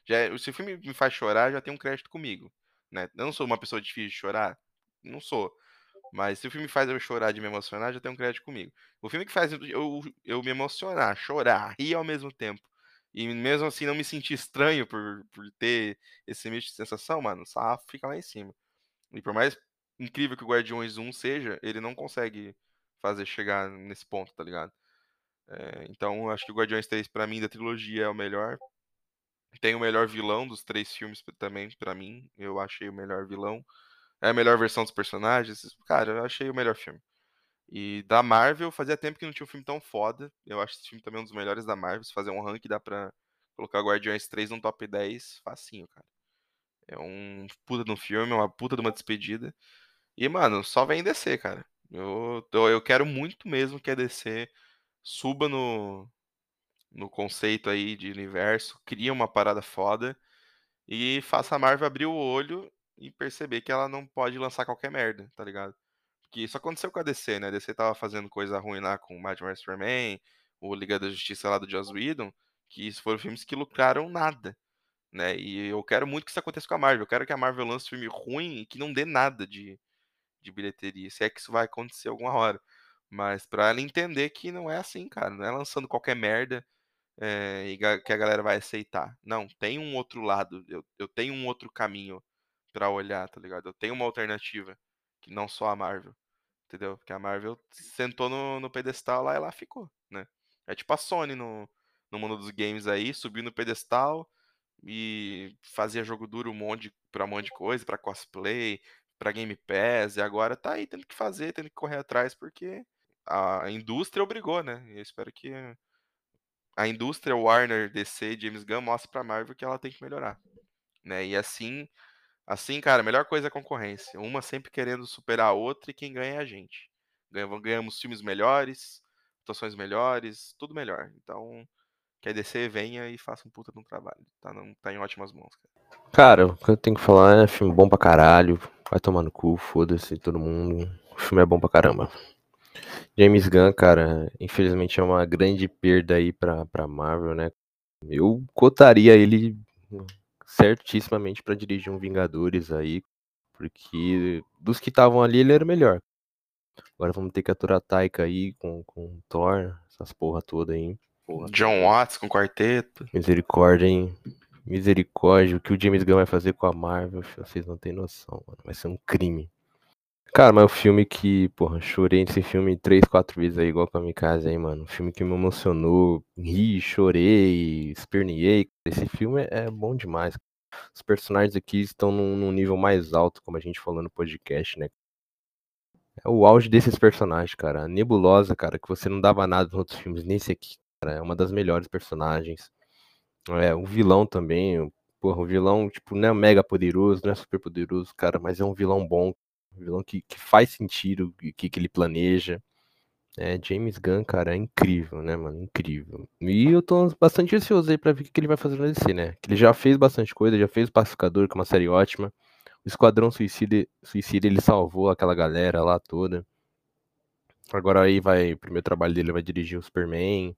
Já, é, se o filme me faz chorar, já tem um crédito comigo. Né? Eu não sou uma pessoa difícil de chorar, não sou. Mas se o filme faz eu chorar de me emocionar, já tem um crédito comigo. O filme que faz eu, eu me emocionar, chorar, rir ao mesmo tempo, e mesmo assim não me sentir estranho por, por ter esse misto de sensação, mano, o fica lá em cima. E por mais incrível que o Guardiões 1 seja, ele não consegue fazer chegar nesse ponto, tá ligado? É, então, acho que o Guardiões 3, para mim, da trilogia, é o melhor. Tem o melhor vilão dos três filmes também, para mim. Eu achei o melhor vilão. É a melhor versão dos personagens. Cara, eu achei o melhor filme. E da Marvel, fazia tempo que não tinha um filme tão foda. Eu acho esse filme também um dos melhores da Marvel. Se fazer um rank, dá pra colocar Guardiões 3 no top 10 facinho, cara. É um puta de um filme, uma puta de uma despedida. E, mano, só vem descer, cara. Eu, eu quero muito mesmo que a DC suba no, no conceito aí de universo, cria uma parada foda e faça a Marvel abrir o olho e perceber que ela não pode lançar qualquer merda, tá ligado? Porque isso aconteceu com a DC, né? A DC tava fazendo coisa ruim lá com o Mad Max Superman, o Liga da Justiça lá do Joss Whedon, que isso foram filmes que lucraram nada, né? E eu quero muito que isso aconteça com a Marvel. Eu quero que a Marvel lance filme ruim e que não dê nada de, de bilheteria. Se é que isso vai acontecer alguma hora. Mas para ela entender que não é assim, cara. Não é lançando qualquer merda é, e que a galera vai aceitar. Não, tem um outro lado. Eu, eu tenho um outro caminho para olhar, tá ligado? Eu tenho uma alternativa que não só a Marvel. Entendeu? Porque a Marvel sentou no, no pedestal lá e lá ficou, né? É tipo a Sony no, no mundo dos games aí, subiu no pedestal e fazia jogo duro um monte pra um monte de coisa, pra cosplay, pra Game Pass, e agora tá aí tendo que fazer, tendo que correr atrás, porque a indústria obrigou, né? E eu espero que a indústria Warner, DC, James Gunn mostre pra Marvel que ela tem que melhorar, né? E assim, assim, cara, a melhor coisa é a concorrência. Uma sempre querendo superar a outra e quem ganha é a gente. Ganhamos filmes melhores, atuações melhores, tudo melhor. Então, que a DC venha e faça um puta de um trabalho. Tá, não, tá em ótimas mãos, cara. Cara, o que eu tenho que falar é filme bom pra caralho. Vai tomar no cu, foda-se todo mundo. O filme é bom pra caramba. James Gunn, cara, infelizmente é uma grande perda aí pra, pra Marvel, né? Eu cotaria ele certissimamente para dirigir um Vingadores aí, porque dos que estavam ali ele era o melhor. Agora vamos ter que aturar Taika aí com, com Thor, essas porra toda aí. Porra. John Watts com quarteto. Misericórdia, hein? Misericórdia, o que o James Gunn vai fazer com a Marvel, vocês não têm noção, mano. Vai ser um crime. Cara, mas é um filme que, porra, chorei nesse filme três, quatro vezes aí, igual com a minha casa aí, mano. Um filme que me emocionou, ri, chorei, esperneei. Esse filme é bom demais. Os personagens aqui estão num, num nível mais alto, como a gente falou no podcast, né? É o auge desses personagens, cara. A Nebulosa, cara, que você não dava nada nos outros filmes. Nesse aqui, cara, é uma das melhores personagens. É, o vilão também. Porra, o vilão, tipo, não é mega poderoso, não é super poderoso, cara, mas é um vilão bom. Um vilão que, que faz sentido, que, que ele planeja. É, James Gunn, cara, é incrível, né, mano? Incrível. E eu tô bastante ansioso aí pra ver o que ele vai fazer no DC, né? Que ele já fez bastante coisa, já fez o Pacificador, que é uma série ótima. O Esquadrão Suicida, Suicida ele salvou aquela galera lá toda. Agora aí vai, o primeiro trabalho dele vai dirigir o Superman.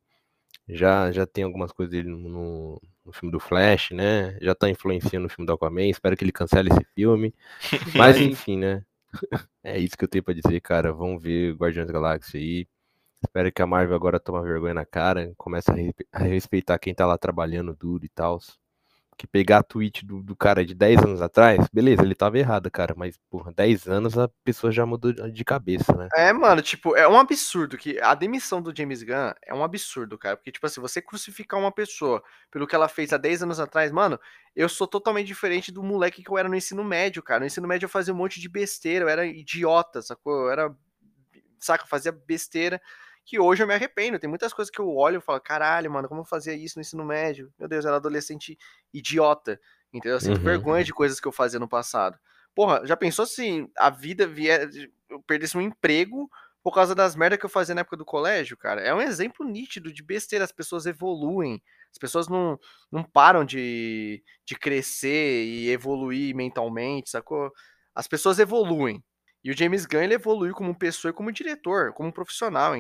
Já, já tem algumas coisas dele no, no filme do Flash, né? Já tá influenciando no filme do Aquaman. Espero que ele cancele esse filme. Mas enfim, né? É isso que eu tenho pra dizer, cara. Vamos ver Guardiões da Galáxia aí. Espero que a Marvel agora tome vergonha na cara, comece a, respeitar quem tá lá trabalhando duro e tal. Que pegar a tweet do, do, cara de 10 anos atrás, beleza, ele tava errado, cara, mas, porra, 10 anos a pessoa já mudou de cabeça, né? É, mano, tipo, é um absurdo que a demissão do James Gunn é um absurdo, cara, porque, tipo assim, você crucificar uma pessoa pelo que ela fez há 10 anos atrás, mano, eu sou totalmente diferente do moleque que eu era no ensino médio, cara. No ensino médio eu fazia um monte de besteira, eu era idiota, sacou? Eu era, saca, eu fazia besteira que hoje eu me arrependo. Tem muitas coisas que eu olho e falo, caralho, mano, como eu fazia isso no ensino médio? Meu Deus, eu era adolescente idiota. Entendeu? Eu sinto uhum. vergonha de coisas que eu fazia no passado. Porra, já pensou se a vida vier. Eu perdesse um emprego por causa das merdas que eu fazia na época do colégio, cara? É um exemplo nítido de besteira. As pessoas evoluem. As pessoas não, não param de, de crescer e evoluir mentalmente, sacou? As pessoas evoluem. E o James Gunn ele evoluiu como pessoa e como diretor, como profissional.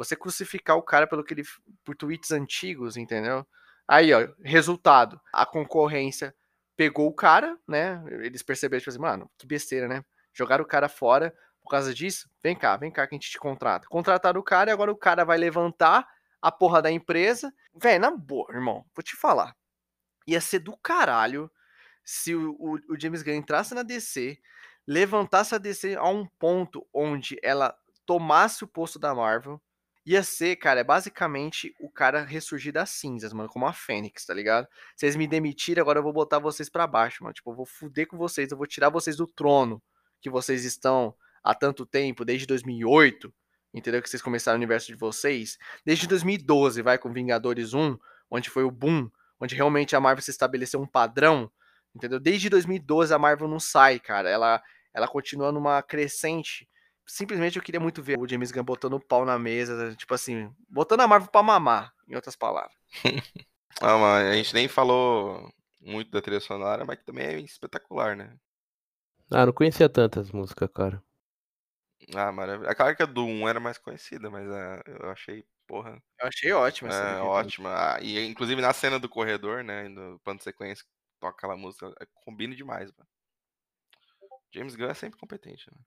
Você crucificar o cara pelo que ele por tweets antigos, entendeu? Aí, ó, resultado, a concorrência pegou o cara, né? Eles perceberam, tipo assim, mano, que besteira, né? Jogaram o cara fora por causa disso. Vem cá, vem cá que a gente te contrata. Contrataram o cara e agora o cara vai levantar a porra da empresa. Véi, na boa, irmão, vou te falar. Ia ser do caralho se o, o, o James Gunn entrasse na DC, levantasse a DC a um ponto onde ela tomasse o posto da Marvel Ia ser, cara, é basicamente o cara ressurgir das cinzas, mano, como a Fênix, tá ligado? Vocês me demitirem, agora eu vou botar vocês para baixo, mano. Tipo, eu vou fuder com vocês, eu vou tirar vocês do trono que vocês estão há tanto tempo, desde 2008, entendeu? Que vocês começaram o universo de vocês. Desde 2012, vai com Vingadores 1, onde foi o boom, onde realmente a Marvel se estabeleceu um padrão, entendeu? Desde 2012 a Marvel não sai, cara. Ela, ela continua numa crescente simplesmente eu queria muito ver o James Gunn botando o pau na mesa, tipo assim, botando a Marvel pra mamar, em outras palavras. ah, mas a gente nem falou muito da trilha sonora, mas que também é espetacular, né? Ah, não conhecia tantas músicas, cara. Ah, maravilha. A que a do 1 era mais conhecida, mas uh, eu achei, porra. Eu achei ótima essa. É, ótima. Ah, e inclusive na cena do corredor, né? No plano de sequência, toca aquela música, é, combina demais, mano. James Gunn é sempre competente, né?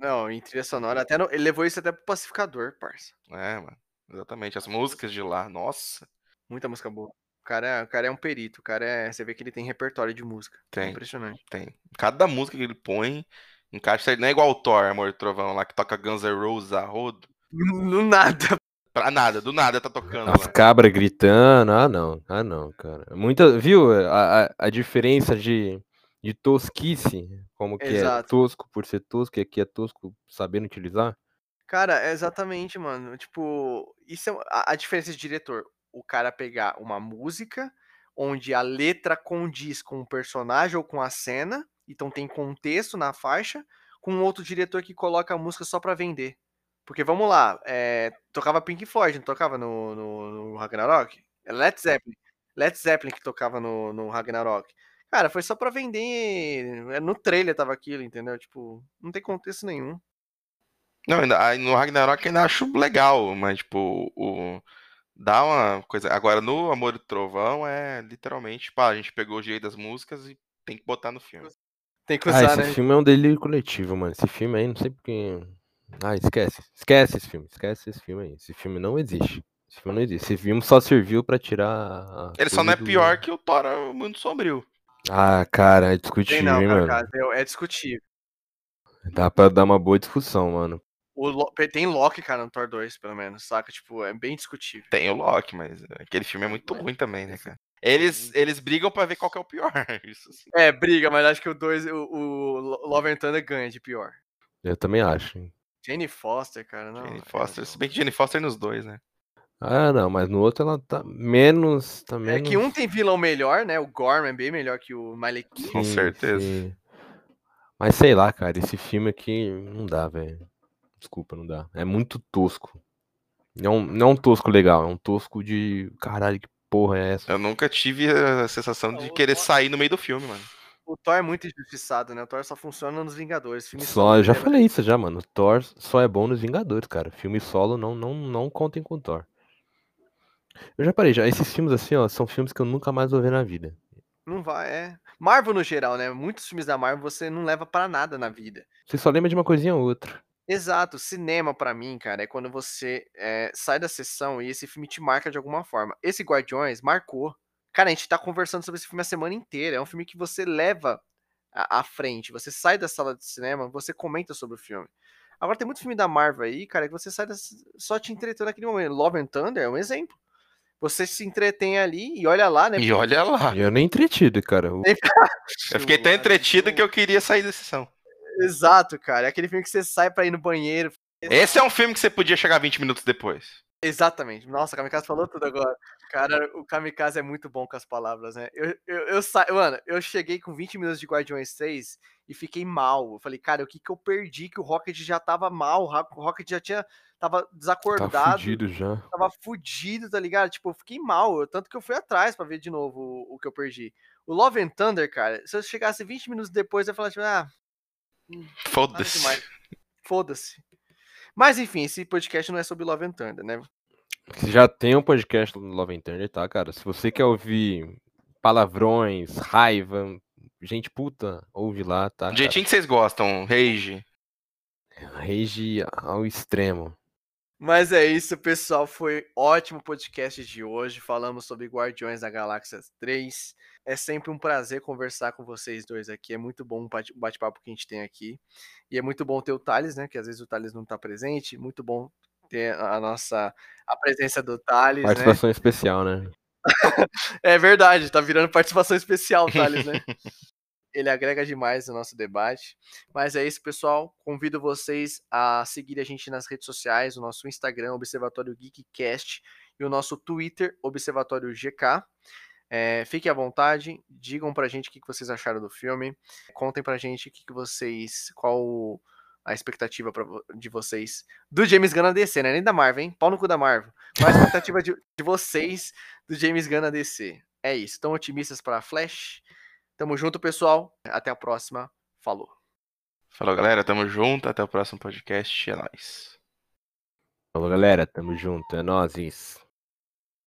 Não, em trilha sonora, até no, ele levou isso até pro pacificador, parça. É, mano. Exatamente. As músicas de lá, nossa. Muita música boa. O cara, é, o cara é um perito, o cara é. Você vê que ele tem repertório de música. É tem. É impressionante. Tem. Cada música que ele põe encaixa. Não é igual o Thor, Amor e Trovão, lá que toca Guns N' Roses a rodo. No nada. Pra nada, do nada tá tocando. As cabras gritando. Ah, não. Ah, não, cara. Muita. Viu a, a, a diferença de de tosquice, como que é Exato. é tosco por ser tosco, e aqui é tosco sabendo utilizar? Cara, exatamente, mano. Tipo, isso é a, a diferença de diretor. O cara pegar uma música onde a letra condiz com o personagem ou com a cena, então tem contexto na faixa, com outro diretor que coloca a música só pra vender. Porque vamos lá, é, tocava Pink Floyd, não tocava no, no, no Ragnarok? É Led Zeppelin. Led Zeppelin que tocava no, no Ragnarok. Cara, foi só pra vender. É, no trailer tava aquilo, entendeu? Tipo, não tem contexto nenhum. Não, ainda, no Ragnarok ainda acho legal, mas, tipo, o. Dá uma coisa. Agora, no Amor e Trovão é literalmente, tipo, a gente pegou o jeito das músicas e tem que botar no filme. Tem que usar, ah, esse né? filme é um delírio coletivo, mano. Esse filme aí, não sei porque. Ah, esquece. Esquece esse filme. Esquece esse filme aí. Esse filme não existe. Esse filme não existe. Esse filme só serviu pra tirar. Ele só não é do... pior que o Thor Mundo Sombrio. Ah, cara, é discutível, não, hein, mano? Cara, é discutível. Dá pra dar uma boa discussão, mano. O tem Loki, cara, no Thor 2, pelo menos, saca? Tipo, é bem discutível. Tem o Loki, mas aquele filme é muito ruim também, né, cara? Eles, eles brigam pra ver qual que é o pior. Isso sim. É, briga, mas acho que o 2, o, o Love and Thunder ganha de pior. Eu também acho. Hein? Jane Foster, cara, não. Foster, é, se bem que Jane Foster nos dois, né? Ah, não, mas no outro ela tá menos. Tá menos... É que um tem vilão melhor, né? O Gorman é bem melhor que o Malekith. Com certeza. Sim. Mas sei lá, cara, esse filme aqui não dá, velho. Desculpa, não dá. É muito tosco. Não, não é um tosco legal, é um tosco de. Caralho, que porra é essa? Eu nunca tive a sensação de querer sair no meio do filme, mano. O Thor é muito injustiçado, né? O Thor só funciona nos Vingadores. Filme só, eu já é falei isso já, mano. O Thor só é bom nos Vingadores, cara. Filme solo não, não, não contem com o Thor. Eu já parei, já. Esses filmes assim, ó, são filmes que eu nunca mais vou ver na vida. Não vai, é. Marvel no geral, né? Muitos filmes da Marvel você não leva para nada na vida. Você só lembra de uma coisinha ou outra. Exato, cinema para mim, cara, é quando você é, sai da sessão e esse filme te marca de alguma forma. Esse Guardiões marcou. Cara, a gente tá conversando sobre esse filme a semana inteira. É um filme que você leva à, à frente. Você sai da sala de cinema, você comenta sobre o filme. Agora tem muito filme da Marvel aí, cara, que você sai da, só te entretendo naquele momento. Love and Thunder é um exemplo. Você se entretém ali e olha lá, né? E olha lá. Eu nem entretido, cara. eu fiquei tão entretido que eu queria sair da sessão. Exato, cara. É aquele filme que você sai pra ir no banheiro. Esse é um filme que você podia chegar 20 minutos depois. Exatamente. Nossa, o Kamikaze falou tudo agora. Cara, o Kamikaze é muito bom com as palavras, né? Eu, eu, eu sa... Mano, eu cheguei com 20 minutos de Guardiões 3 e fiquei mal. Eu falei, cara, o que que eu perdi? Que o Rocket já tava mal, o Rocket já tinha tava desacordado. Tava fudido já. Tava fudido, tá ligado? Tipo, eu fiquei mal. Tanto que eu fui atrás para ver de novo o, o, que eu perdi. O Love and Thunder, cara, se eu chegasse 20 minutos depois, eu ia falar, tipo, ah. Hum, Foda-se. Foda-se. Mas enfim, esse podcast não é sobre Love and Thunder, né? Já tem um podcast no Love and Thunder, tá, cara? Se você quer ouvir palavrões, raiva, gente puta, ouve lá, tá? Do jeitinho que vocês gostam, rage. Rage ao extremo. Mas é isso, pessoal. Foi ótimo podcast de hoje. Falamos sobre Guardiões da Galáxia 3. É sempre um prazer conversar com vocês dois aqui. É muito bom o bate-papo que a gente tem aqui. E é muito bom ter o Thales, né? Que às vezes o Thales não está presente. Muito bom ter a nossa a presença do Thales. Né? Participação né? especial, né? é verdade, tá virando participação especial, Thales, né? ele agrega demais no nosso debate. Mas é isso, pessoal. Convido vocês a seguir a gente nas redes sociais, o nosso Instagram, Observatório Geekcast, e o nosso Twitter, Observatório GK. É, fiquem à vontade, digam pra gente o que vocês acharam do filme, contem pra gente o que vocês. qual a expectativa pra, de vocês do James Gunn na DC, né? Nem da Marvel, hein? Pau no cu da Marvel. Qual a expectativa de, de vocês do James Gunn na DC? É isso. Estão otimistas para Flash? Tamo junto, pessoal. Até a próxima. Falou. Falou, galera. Tamo junto. Até o próximo podcast. É nóis. Falou, galera. Tamo junto. É nóis.